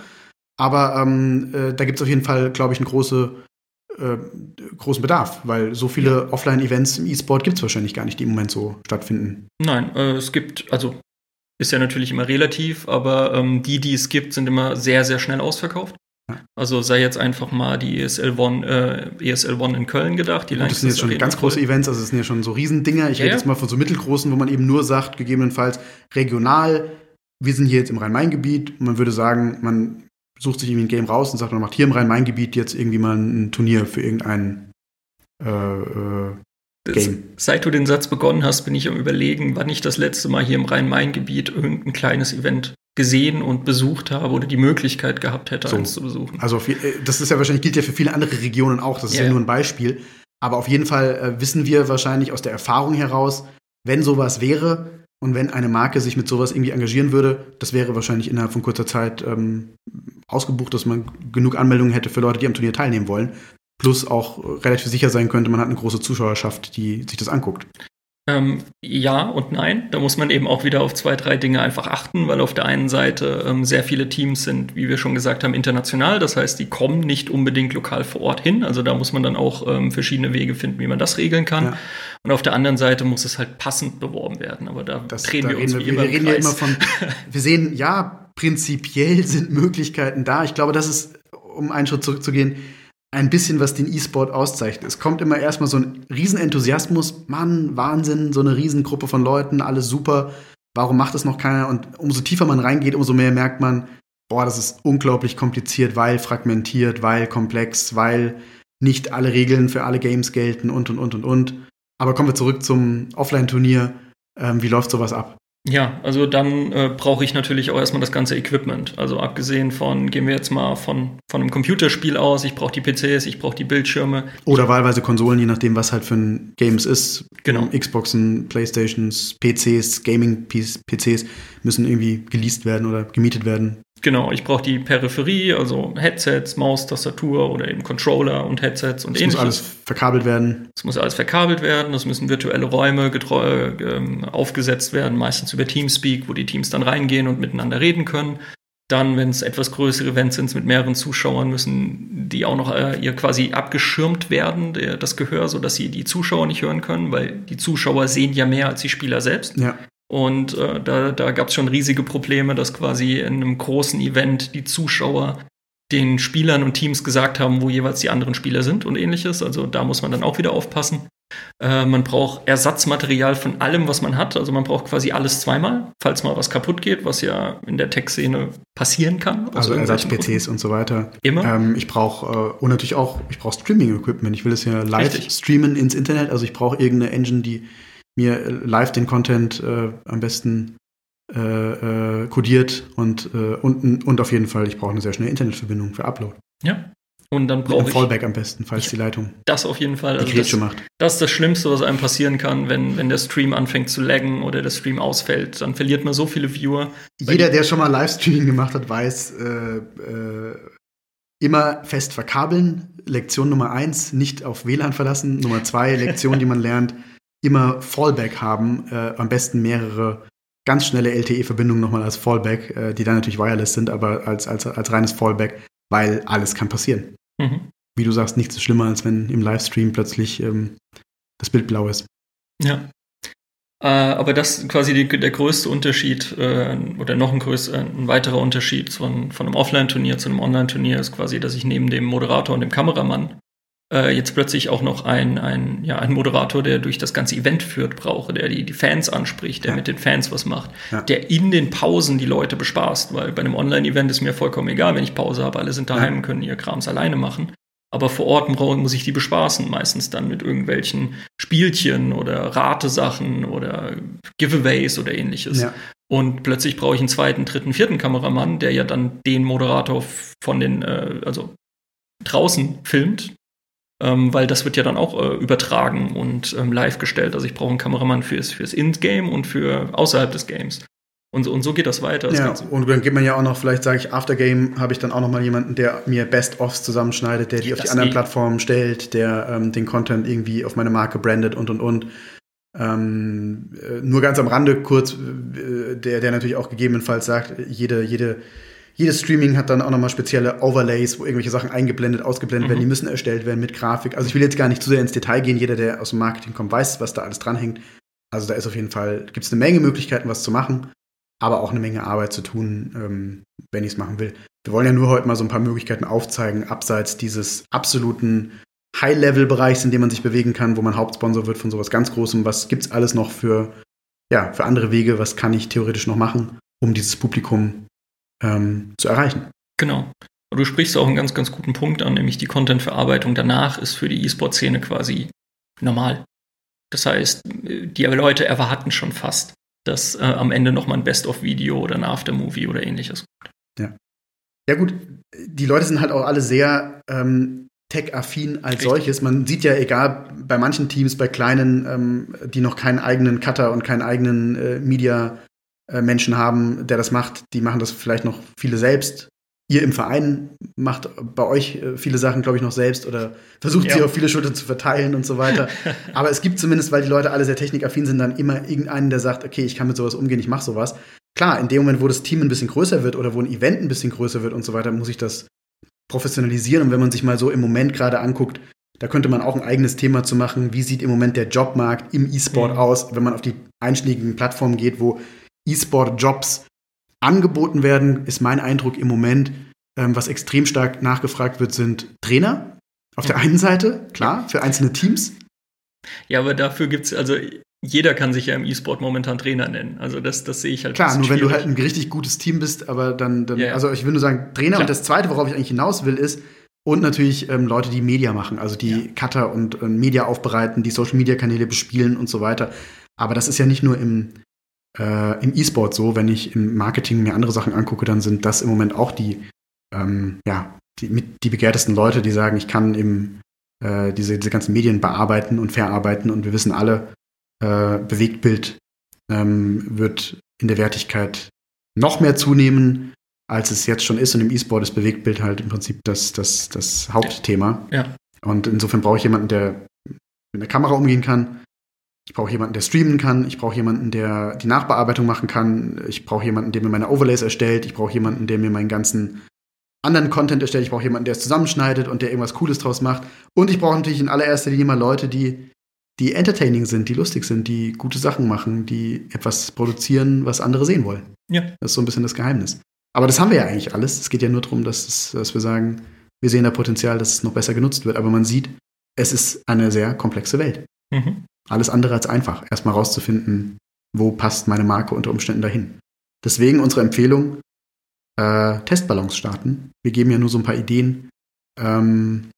Aber ähm, äh, da gibt es auf jeden Fall, glaube ich, einen große, äh, großen Bedarf, weil so viele Offline-Events im E-Sport gibt es wahrscheinlich gar nicht, die im Moment so stattfinden. Nein, äh, es gibt, also ist ja natürlich immer relativ, aber ähm, die, die es gibt, sind immer sehr, sehr schnell ausverkauft. Ja. Also sei jetzt einfach mal die ESL One, äh, ESL One in Köln gedacht. Die das sind jetzt schon ganz große. Events, also das sind ja schon so Riesendinger. Ich Ja, rede ja. jetzt mal von so mittelgroßen, wo man eben nur sagt, gegebenenfalls regional, wir sind hier jetzt im Rhein-Main-Gebiet. Man würde sagen, man sucht sich irgendwie ein Game raus und sagt, man macht hier im Rhein-Main-Gebiet jetzt irgendwie mal ein Turnier für irgendein äh, äh, Game. Seit du den Satz begonnen hast, bin ich am überlegen, wann ich das letzte Mal hier im Rhein-Main-Gebiet irgendein kleines Event gesehen und besucht habe oder die Möglichkeit gehabt hätte, So. eins zu besuchen. Also äh, das ist ja wahrscheinlich, gilt ja für viele andere Regionen auch, das ist Ja, ja, ja. nur ein Beispiel. Aber auf jeden Fall äh, wissen wir wahrscheinlich aus der Erfahrung heraus, wenn sowas wäre und wenn eine Marke sich mit sowas irgendwie engagieren würde, das wäre wahrscheinlich innerhalb von kurzer Zeit ähm, ausgebucht, dass man genug Anmeldungen hätte für Leute, die am Turnier teilnehmen wollen. Plus auch äh, relativ sicher sein könnte, man hat eine große Zuschauerschaft, die sich das anguckt. Ähm, ja und nein. Da muss man eben auch wieder auf zwei, drei Dinge einfach achten, weil auf der einen Seite ähm, sehr viele Teams sind, wie wir schon gesagt haben, international. Das heißt, die kommen nicht unbedingt lokal vor Ort hin. Also da muss man dann auch ähm, verschiedene Wege finden, wie man das regeln kann. Ja. Und auf der anderen Seite muss es halt passend beworben werden. Aber da das, drehen da wir uns wie wir, immer. Wir reden ja immer von, wir sehen, ja, prinzipiell sind Möglichkeiten da. Ich glaube, das ist, um einen Schritt zurückzugehen, ein bisschen, was den E-Sport auszeichnet. Es kommt immer erstmal so ein Riesenenthusiasmus, Mann, Wahnsinn, so eine Riesengruppe von Leuten, alles super. Warum macht das noch keiner? Und umso tiefer man reingeht, umso mehr merkt man, boah, das ist unglaublich kompliziert, weil fragmentiert, weil komplex, weil nicht alle Regeln für alle Games gelten und und und und und. Aber kommen wir zurück zum Offline-Turnier. Ähm, wie läuft sowas ab? Ja, also dann äh, brauche ich natürlich auch erstmal das ganze Equipment. Also abgesehen von, gehen wir jetzt mal von, von einem Computerspiel aus, ich brauche die PCs, ich brauche die Bildschirme. Oder wahlweise Konsolen, je nachdem, was halt für ein Games ist. Genau. Xboxen, Playstations, PCs, Gaming-PCs müssen irgendwie geleast werden oder gemietet werden. Genau, ich brauche die Peripherie, also Headsets, Maus, Tastatur oder eben Controller und Headsets und das ähnliches. Das muss alles verkabelt werden. Es muss alles verkabelt werden, es müssen virtuelle Räume getreu, äh, aufgesetzt werden, meistens über Teamspeak, wo die Teams dann reingehen und miteinander reden können. Dann, wenn es etwas größere Events sind mit mehreren Zuschauern, müssen die auch noch äh, ihr quasi abgeschirmt werden, der, das Gehör, sodass sie die Zuschauer nicht hören können, weil die Zuschauer sehen ja mehr als die Spieler selbst. Ja. Und äh, da, da gab es schon riesige Probleme, dass quasi in einem großen Event die Zuschauer den Spielern und Teams gesagt haben, wo jeweils die anderen Spieler sind und ähnliches. Also da muss man dann auch wieder aufpassen. Äh, man braucht Ersatzmaterial von allem, was man hat. Also man braucht quasi alles zweimal, falls mal was kaputt geht, was ja in der Tech-Szene passieren kann. Also Ersatz-PCs und so weiter. Immer. Ähm, ich brauche äh, und natürlich auch, ich brauche Streaming-Equipment. Ich will es ja live Richtig. streamen ins Internet. Also ich brauche irgendeine Engine, die mir live den Content äh, am besten äh, äh, codiert und, äh, und, und auf jeden Fall, ich brauche eine sehr schnelle Internetverbindung für Upload. Ja. Und dann brauche ich. Fallback am besten, falls die Leitung. Das auf jeden Fall. Also das, macht. das ist das Schlimmste, was einem passieren kann, wenn, wenn der Stream anfängt zu laggen oder der Stream ausfällt. Dann verliert man so viele Viewer. Jeder, der schon mal Livestreaming gemacht hat, weiß, äh, äh, immer fest verkabeln. Lektion Nummer eins, nicht auf WLAN verlassen. Nummer zwei, Lektion, die man lernt, immer Fallback haben, äh, am besten mehrere ganz schnelle LTE-Verbindungen nochmal als Fallback, äh, die dann natürlich wireless sind, aber als, als, als reines Fallback, weil alles kann passieren. Mhm. Wie du sagst, nichts ist schlimmer, als wenn im Livestream plötzlich ähm, das Bild blau ist. Ja. Äh, aber das ist quasi die, der größte Unterschied äh, oder noch ein, größer, ein weiterer Unterschied von, von einem Offline-Turnier zu einem Online-Turnier ist quasi, dass ich neben dem Moderator und dem Kameramann äh, jetzt plötzlich auch noch ein, ein, ja, ein Moderator, der durch das ganze Event führt, brauche, der die, die Fans anspricht, der ja. mit den Fans was macht, ja. der in den Pausen die Leute bespaßt, weil bei einem Online-Event ist mir vollkommen egal, wenn ich Pause habe, alle sind daheim, ja. können ihr Krams alleine machen. Aber vor Ort muss ich die bespaßen, meistens dann mit irgendwelchen Spielchen oder Ratesachen oder Giveaways oder ähnliches. Ja. Und plötzlich brauche ich einen zweiten, dritten, vierten Kameramann, der ja dann den Moderator von den, äh, also draußen filmt, ähm, weil das wird ja dann auch äh, übertragen und ähm, live gestellt. Also ich brauche einen Kameramann fürs, fürs In-Game und für außerhalb des Games. Und, und so geht das weiter. Das ja, und dann geht man ja auch noch, vielleicht sage ich, Aftergame habe ich dann auch noch mal jemanden, der mir Best-Offs zusammenschneidet, der die das auf die anderen Plattformen stellt, der ähm, den Content irgendwie auf meine Marke brandet und und und. Ähm, äh, nur ganz am Rande kurz, äh, der, der natürlich auch gegebenenfalls sagt, jede, jede jedes Streaming hat dann auch nochmal spezielle Overlays, wo irgendwelche Sachen eingeblendet, ausgeblendet mhm. werden, die müssen erstellt werden mit Grafik. Also ich will jetzt gar nicht zu sehr ins Detail gehen. Jeder, der aus dem Marketing kommt, weiß, was da alles dranhängt. Also da ist auf jeden Fall, gibt es eine Menge Möglichkeiten, was zu machen, aber auch eine Menge Arbeit zu tun, ähm, wenn ich es machen will. Wir wollen ja nur heute mal so ein paar Möglichkeiten aufzeigen, abseits dieses absoluten High-Level-Bereichs, in dem man sich bewegen kann, wo man Hauptsponsor wird von sowas ganz Großem. Was gibt es alles noch für, ja, für andere Wege? Was kann ich theoretisch noch machen, um dieses Publikum ähm, zu erreichen. Genau. Du sprichst auch einen ganz, ganz guten Punkt an, nämlich die Content-Verarbeitung danach ist für die E-Sport-Szene quasi normal. Das heißt, die Leute erwarten schon fast, dass äh, am Ende nochmal ein Best-of-Video oder ein Aftermovie oder ähnliches kommt. Ja. Ja, gut, die Leute sind halt auch alle sehr ähm, tech-affin als Richtig. solches. Man sieht ja, egal bei manchen Teams, bei kleinen, ähm, die noch keinen eigenen Cutter und keinen eigenen äh, Media Menschen haben, der das macht, die machen das vielleicht noch viele selbst. ihr im Verein macht bei euch äh, viele Sachen, glaube ich, noch selbst oder versucht ja. sie auf viele Schultern zu verteilen und so weiter. Aber es gibt zumindest, weil die Leute alle sehr technikaffin sind, dann immer irgendeinen, der sagt, okay, ich kann mit sowas umgehen, ich mache sowas. Klar, in dem Moment, wo das Team ein bisschen größer wird oder wo ein Event ein bisschen größer wird und so weiter, muss ich das professionalisieren. Und wenn man sich mal so im Moment gerade anguckt, da könnte man auch ein eigenes Thema zu machen. Wie sieht im Moment der Jobmarkt im E-Sport mhm. aus, wenn man auf die einschlägigen Plattformen geht, wo E-Sport-Jobs angeboten werden, ist mein Eindruck im Moment, ähm, was extrem stark nachgefragt wird, sind Trainer. Auf der einen Seite, klar, für einzelne Teams. Ja, aber dafür gibt es, also jeder kann sich ja im E-Sport momentan Trainer nennen. Also das, das sehe ich halt. Klar, nur wenn du halt ein richtig gutes Team bist, aber dann, dann ja, also ich würde nur sagen, Trainer Klar. und das zweite, worauf ich eigentlich hinaus will, ist, und natürlich ähm, Leute, die Media machen, also die ja. Cutter und äh, Media aufbereiten, die Social Media Kanäle bespielen und so weiter. Aber das ist ja nicht nur im, äh, im E-Sport so. Wenn ich im Marketing mir andere Sachen angucke, dann sind das im Moment auch die, ähm, ja, die, mit, die begehrtesten Leute, die sagen, ich kann eben äh, diese, diese ganzen Medien bearbeiten und verarbeiten und wir wissen alle, äh, Bewegtbild ähm, wird in der Wertigkeit noch mehr zunehmen, als es jetzt schon ist. Und im E-Sport ist Bewegtbild halt im Prinzip das, das, das Hauptthema. Ja. Und insofern brauche ich jemanden, der mit der Kamera umgehen kann, ich brauche jemanden, der streamen kann. Ich brauche jemanden, der die Nachbearbeitung machen kann. Ich brauche jemanden, der mir meine Overlays erstellt. Ich brauche jemanden, der mir meinen ganzen anderen Content erstellt. Ich brauche jemanden, der es zusammenschneidet und der irgendwas Cooles draus macht. Und ich brauche natürlich in allererster Linie mal Leute, die, die entertaining sind, die lustig sind, die gute Sachen machen, die etwas produzieren, was andere sehen wollen. Ja. Das ist so ein bisschen das Geheimnis. Aber das haben wir ja eigentlich alles. Es geht ja nur darum, dass, es, dass wir sagen, wir sehen da Potenzial, dass es noch besser genutzt wird. Aber man sieht, es ist eine sehr komplexe Welt. Mhm. Alles andere als einfach, erstmal rauszufinden, wo passt meine Marke unter Umständen dahin. Deswegen unsere Empfehlung, äh, Testballons starten. Wir geben ja nur so ein paar Ideen. Ähm,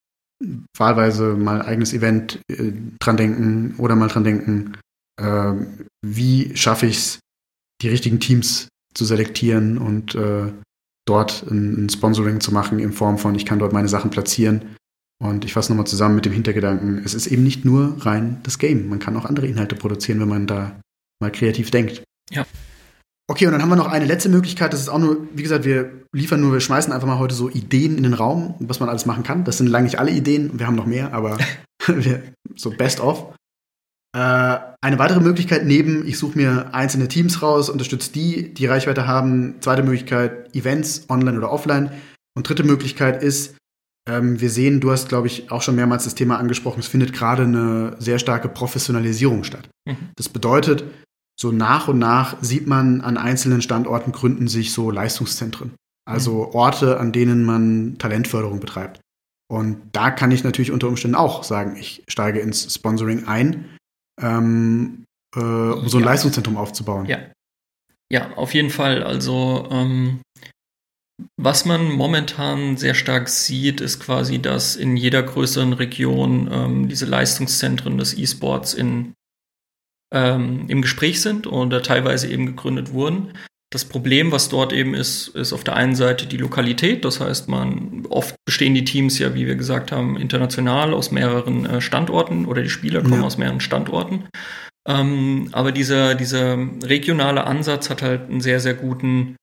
wahlweise mal eigenes Event äh, dran denken oder mal dran denken, äh, wie schaffe ich es, die richtigen Teams zu selektieren und äh, dort ein, ein, Sponsoring zu machen in Form von, ich kann dort meine Sachen platzieren und ich fasse nochmal zusammen mit dem Hintergedanken, es ist eben nicht nur rein das Game. Man kann auch andere Inhalte produzieren, wenn man da mal kreativ denkt. Ja. Okay, und dann haben wir noch eine letzte Möglichkeit. Das ist auch nur, wie gesagt, wir liefern nur, wir schmeißen einfach mal heute so Ideen in den Raum, was man alles machen kann. Das sind lange nicht alle Ideen, wir haben noch mehr, aber so best of. Äh, eine weitere Möglichkeit neben, ich suche mir einzelne Teams raus, unterstütze die, die Reichweite haben. Zweite Möglichkeit, Events, online oder offline. Und dritte Möglichkeit ist, ähm, wir sehen, du hast, glaube ich, auch schon mehrmals das Thema angesprochen, es findet gerade eine sehr starke Professionalisierung statt. Mhm. Das bedeutet, so nach und nach sieht man an einzelnen Standorten gründen sich so Leistungszentren. Also mhm. Orte, an denen man Talentförderung betreibt. Und da kann ich natürlich unter Umständen auch sagen, ich steige ins Sponsoring ein, ähm, äh, um so ein ja. Leistungszentrum aufzubauen. Ja. Ja, auf jeden Fall. Also ähm, was man momentan sehr stark sieht, ist quasi, dass in jeder größeren Region ähm, diese Leistungszentren des E-Sports in, ähm, im Gespräch sind oder teilweise eben gegründet wurden. Das Problem, was dort eben ist, ist auf der einen Seite die Lokalität. Das heißt, man oft bestehen die Teams ja, wie wir gesagt haben, international aus mehreren äh, Standorten oder die Spieler kommen ja. aus mehreren Standorten. Ähm, aber dieser, dieser regionale Ansatz hat halt einen sehr, sehr guten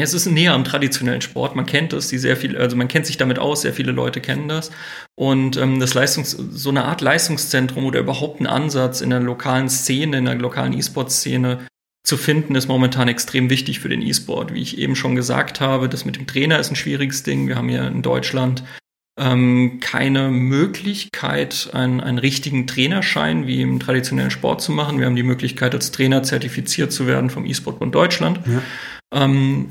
es ist näher am traditionellen Sport. Man kennt es, die sehr viel, also man kennt sich damit aus, sehr viele Leute kennen das. Und ähm, das Leistungs, so eine Art Leistungszentrum oder überhaupt ein Ansatz in der lokalen Szene, in der lokalen E-Sport-Szene zu finden, ist momentan extrem wichtig für den E-Sport. Wie ich eben schon gesagt habe, das mit dem Trainer ist ein schwieriges Ding. Wir haben hier in Deutschland ähm, keine Möglichkeit, einen, einen richtigen Trainerschein wie im traditionellen Sport zu machen. Wir haben die Möglichkeit, als Trainer zertifiziert zu werden vom E-Sport-Bund Deutschland. Ja. Ähm,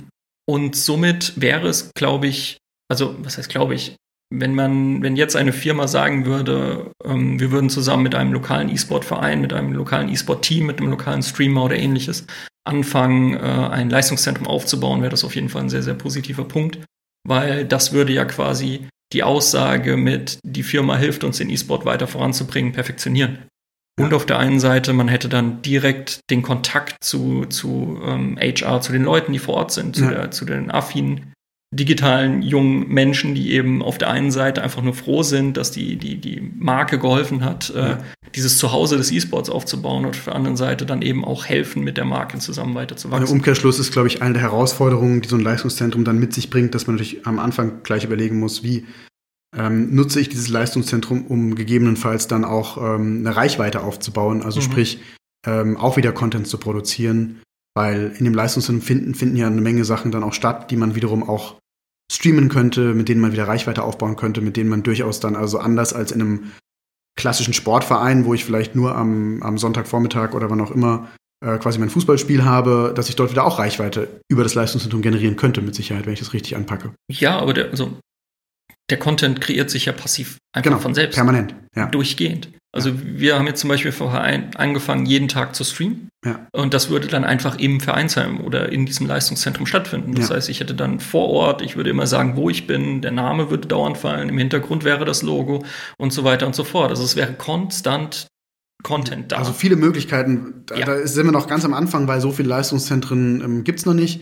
und somit wäre es, glaube ich, also was heißt glaube ich, wenn man, wenn jetzt eine Firma sagen würde, ähm, wir würden zusammen mit einem lokalen E-Sport-Verein, mit einem lokalen E-Sport-Team, mit einem lokalen Streamer oder ähnliches anfangen, äh, ein Leistungszentrum aufzubauen, wäre das auf jeden Fall ein sehr, sehr positiver Punkt, weil das würde ja quasi die Aussage mit, die Firma hilft uns den E-Sport weiter voranzubringen, perfektionieren. Und auf der einen Seite, man hätte dann direkt den Kontakt zu, zu ähm, HR, zu den Leuten, die vor Ort sind, zu, ja. der, zu den affinen digitalen jungen Menschen, die eben auf der einen Seite einfach nur froh sind, dass die, die, die Marke geholfen hat, äh, ja. äh, dieses Zuhause des E-Sports aufzubauen und auf der anderen Seite dann eben auch helfen, mit der Marke zusammen weiterzuwachsen. Der Umkehrschluss ist, glaube ich, eine der Herausforderungen, die so ein Leistungszentrum dann mit sich bringt, dass man natürlich am Anfang gleich überlegen muss, wie ähm, nutze ich dieses Leistungszentrum, um gegebenenfalls dann auch ähm, eine Reichweite aufzubauen, also mhm. sprich ähm, auch wieder Content zu produzieren, weil in dem Leistungszentrum finden, finden ja eine Menge Sachen dann auch statt, die man wiederum auch streamen könnte, mit denen man wieder Reichweite aufbauen könnte, mit denen man durchaus dann also anders als in einem klassischen Sportverein, wo ich vielleicht nur am, am Sonntagvormittag oder wann auch immer äh, quasi mein Fußballspiel habe, dass ich dort wieder auch Reichweite über das Leistungszentrum generieren könnte, mit Sicherheit, wenn ich das richtig anpacke. Ja, aber der, also der Content kreiert sich ja passiv einfach genau, von selbst. Permanent, ja. Durchgehend. Also ja. wir haben jetzt zum Beispiel vorher angefangen, jeden Tag zu streamen. Ja. Und das würde dann einfach im Vereinsheim oder in diesem Leistungszentrum stattfinden. Das ja. heißt, ich hätte dann vor Ort, ich würde immer sagen, wo ich bin, der Name würde dauernd fallen, im Hintergrund wäre das Logo und so weiter und so fort. Also es wäre konstant Content da. Also viele Möglichkeiten. Da, ja. da sind wir noch ganz am Anfang, weil so viele Leistungszentren ähm, gibt es noch nicht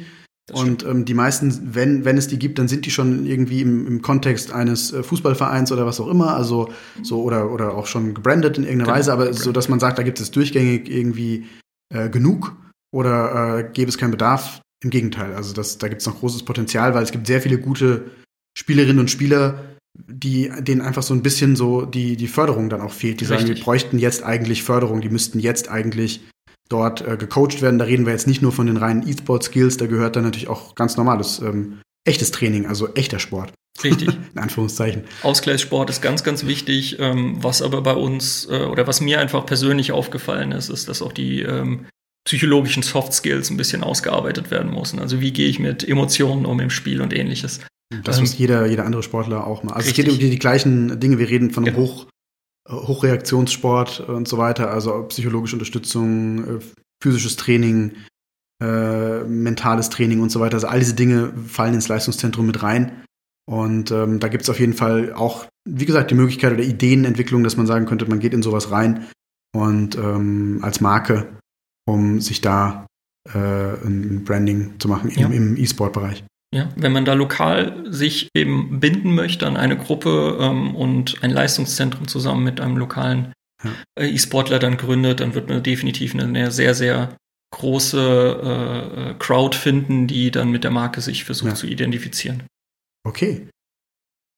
und ähm, die meisten, wenn, wenn es die gibt, dann sind die schon irgendwie im, im Kontext eines äh, Fußballvereins oder was auch immer, also so oder, oder auch schon gebrandet in irgendeiner genau. Weise, aber so, dass man sagt, da gibt es durchgängig irgendwie äh, genug oder äh, gäbe es keinen Bedarf. Im Gegenteil, also das, da gibt es noch großes Potenzial, weil es gibt sehr viele gute Spielerinnen und Spieler, die denen einfach so ein bisschen so die, die Förderung dann auch fehlt. Die Richtig. sagen, wir bräuchten jetzt eigentlich Förderung, die müssten jetzt eigentlich dort äh, gecoacht werden. Da reden wir jetzt nicht nur von den reinen E-Sport-Skills, da gehört dann natürlich auch ganz normales, ähm, echtes Training, also echter Sport. Richtig. In Anführungszeichen. Ausgleichssport ist ganz, ganz wichtig. Ähm, was aber bei uns äh, oder was mir einfach persönlich aufgefallen ist, ist, dass auch die ähm, psychologischen Soft Skills ein bisschen ausgearbeitet werden müssen. Also wie gehe ich mit Emotionen um im Spiel und ähnliches. Das ähm, muss jeder, jeder andere Sportler auch mal. Also richtig. es geht um die, die, gleichen Dinge. Wir reden von einem genau. Hoch, Hochreaktionssport und so weiter, also psychologische Unterstützung, äh, physisches Training, äh, mentales Training und so weiter. Also all diese Dinge fallen ins Leistungszentrum mit rein. Und ähm, da gibt es auf jeden Fall auch, wie gesagt, die Möglichkeit oder Ideenentwicklung, dass man sagen könnte, man geht in sowas rein und ähm, als Marke, um sich da äh, ein Branding zu machen im, ja. im E-Sport-Bereich. Ja, wenn man da lokal sich eben binden möchte an eine Gruppe ähm, und ein Leistungszentrum zusammen mit einem lokalen ja. Äh, E-Sportler dann gründet, dann wird man definitiv eine, sehr, sehr große äh, äh, Crowd finden, die dann mit der Marke sich versucht ja. zu identifizieren. Okay.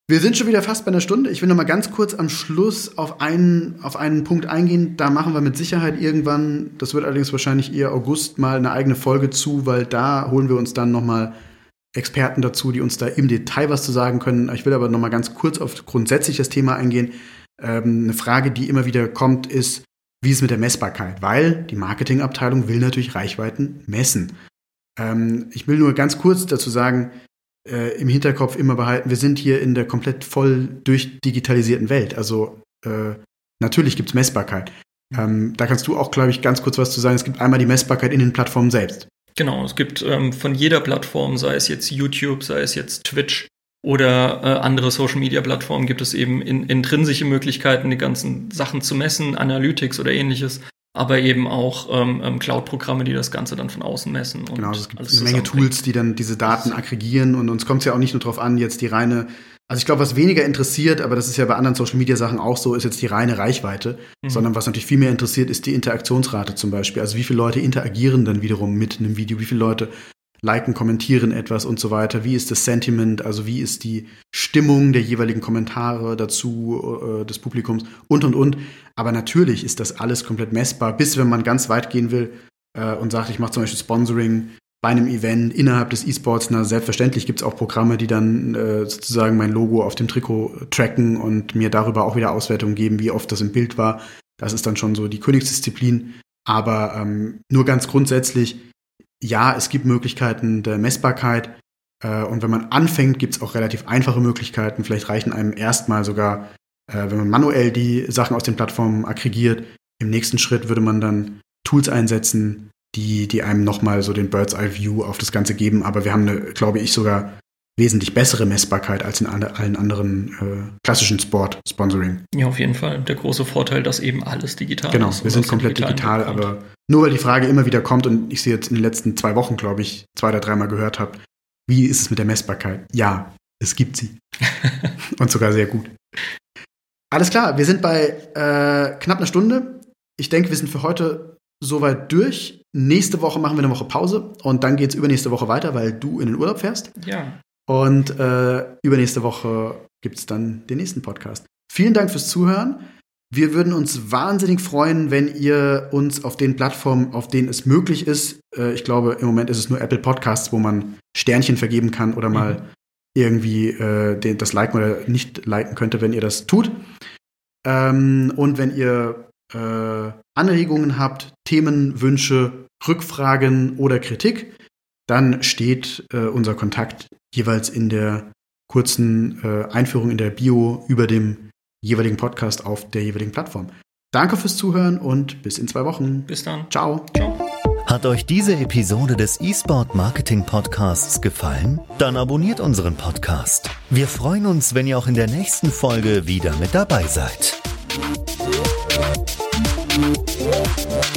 Wir sind schon wieder fast bei einer Stunde. Ich will noch mal ganz kurz am Schluss auf einen, auf einen Punkt eingehen. Da machen wir mit Sicherheit irgendwann, das wird allerdings wahrscheinlich eher August, mal eine eigene Folge zu, weil da holen wir uns dann noch mal Experten dazu, die uns da im Detail was zu sagen können. Ich will aber noch mal ganz kurz auf grundsätzlich das Thema eingehen. Ähm, eine Frage, die immer wieder kommt, ist, wie ist es mit der Messbarkeit? Weil die Marketingabteilung will natürlich Reichweiten messen. Ähm, ich will nur ganz kurz dazu sagen, äh, im Hinterkopf immer behalten, wir sind hier in der komplett voll durchdigitalisierten Welt. Also äh, natürlich gibt es Messbarkeit. Ähm, da kannst du auch, glaube ich, ganz kurz was zu sagen. Es gibt einmal die Messbarkeit in den Plattformen selbst. Genau, es gibt ähm, von jeder Plattform, sei es jetzt YouTube, sei es jetzt Twitch oder äh, andere Social-Media-Plattformen, gibt es eben in, intrinsische Möglichkeiten, die ganzen Sachen zu messen, Analytics oder ähnliches, aber eben auch ähm, ähm Cloud-Programme, die das Ganze dann von außen messen. Und genau, es gibt eine Menge Tools, die dann diese Daten aggregieren und uns kommt es ja auch nicht nur darauf an, jetzt die reine also ich glaube, was weniger interessiert, aber das ist ja bei anderen Social Media Sachen auch so, ist jetzt die reine Reichweite, mhm. sondern was natürlich viel mehr interessiert, ist die Interaktionsrate zum Beispiel. Also wie viele Leute interagieren dann wiederum mit einem Video, wie viele Leute liken, kommentieren etwas und so weiter. Wie ist das Sentiment, also wie ist die Stimmung der jeweiligen Kommentare dazu, äh, des Publikums und und und. Aber natürlich ist das alles komplett messbar, bis wenn man ganz weit gehen will äh, und sagt, ich mache zum Beispiel Sponsoring bei einem Event innerhalb des E-Sports, na selbstverständlich gibt es auch Programme, die dann äh, sozusagen mein Logo auf dem Trikot tracken und mir darüber auch wieder Auswertungen geben, wie oft das im Bild war. Das ist dann schon so die Königsdisziplin. Aber ähm, nur ganz grundsätzlich, ja, es gibt Möglichkeiten der Messbarkeit. Äh, und wenn man anfängt, gibt es auch relativ einfache Möglichkeiten. Vielleicht reichen einem erstmal sogar, äh, wenn man manuell die Sachen aus den Plattformen aggregiert. Im nächsten Schritt würde man dann Tools einsetzen, die, die einem nochmal so den Bird's Eye View auf das Ganze geben. Aber wir haben eine, glaube ich, sogar wesentlich bessere Messbarkeit als in allen anderen äh, klassischen Sport-Sponsoring. Ja, auf jeden Fall. Der große Vorteil, dass eben alles digital genau, ist. Genau, wir sind komplett digital, aber nur weil die Frage immer wieder kommt und ich sie jetzt in den letzten zwei Wochen, glaube ich, zwei oder dreimal gehört habe, Wie ist es mit der Messbarkeit? Ja, es gibt sie. Und sogar sehr gut. Alles klar, wir sind bei äh, knapp einer Stunde. Ich denke, wir sind für heute soweit durch. Nächste Woche machen wir eine Woche Pause und dann geht es übernächste Woche weiter, weil du in den Urlaub fährst. Ja. Und äh, übernächste Woche gibt es dann den nächsten Podcast. Vielen Dank fürs Zuhören. Wir würden uns wahnsinnig freuen, wenn ihr uns auf den Plattformen, auf denen es möglich ist, äh, ich glaube, im Moment ist es nur Apple Podcasts, wo man Sternchen vergeben kann oder mal mhm. irgendwie äh, den, das liken oder nicht liken könnte, wenn ihr das tut. Ähm, und wenn ihr äh, Anregungen habt, Themen, Wünsche, Rückfragen oder Kritik, dann steht äh, unser Kontakt jeweils in der kurzen äh, Einführung in der Bio über dem jeweiligen Podcast auf der jeweiligen Plattform. Danke fürs Zuhören und bis in zwei Wochen. Bis dann. Ciao. Ciao. Hat euch diese Episode des eSport Marketing Podcasts gefallen? Dann abonniert unseren Podcast. Wir freuen uns, wenn ihr auch in der nächsten Folge wieder mit dabei seid. Yeah.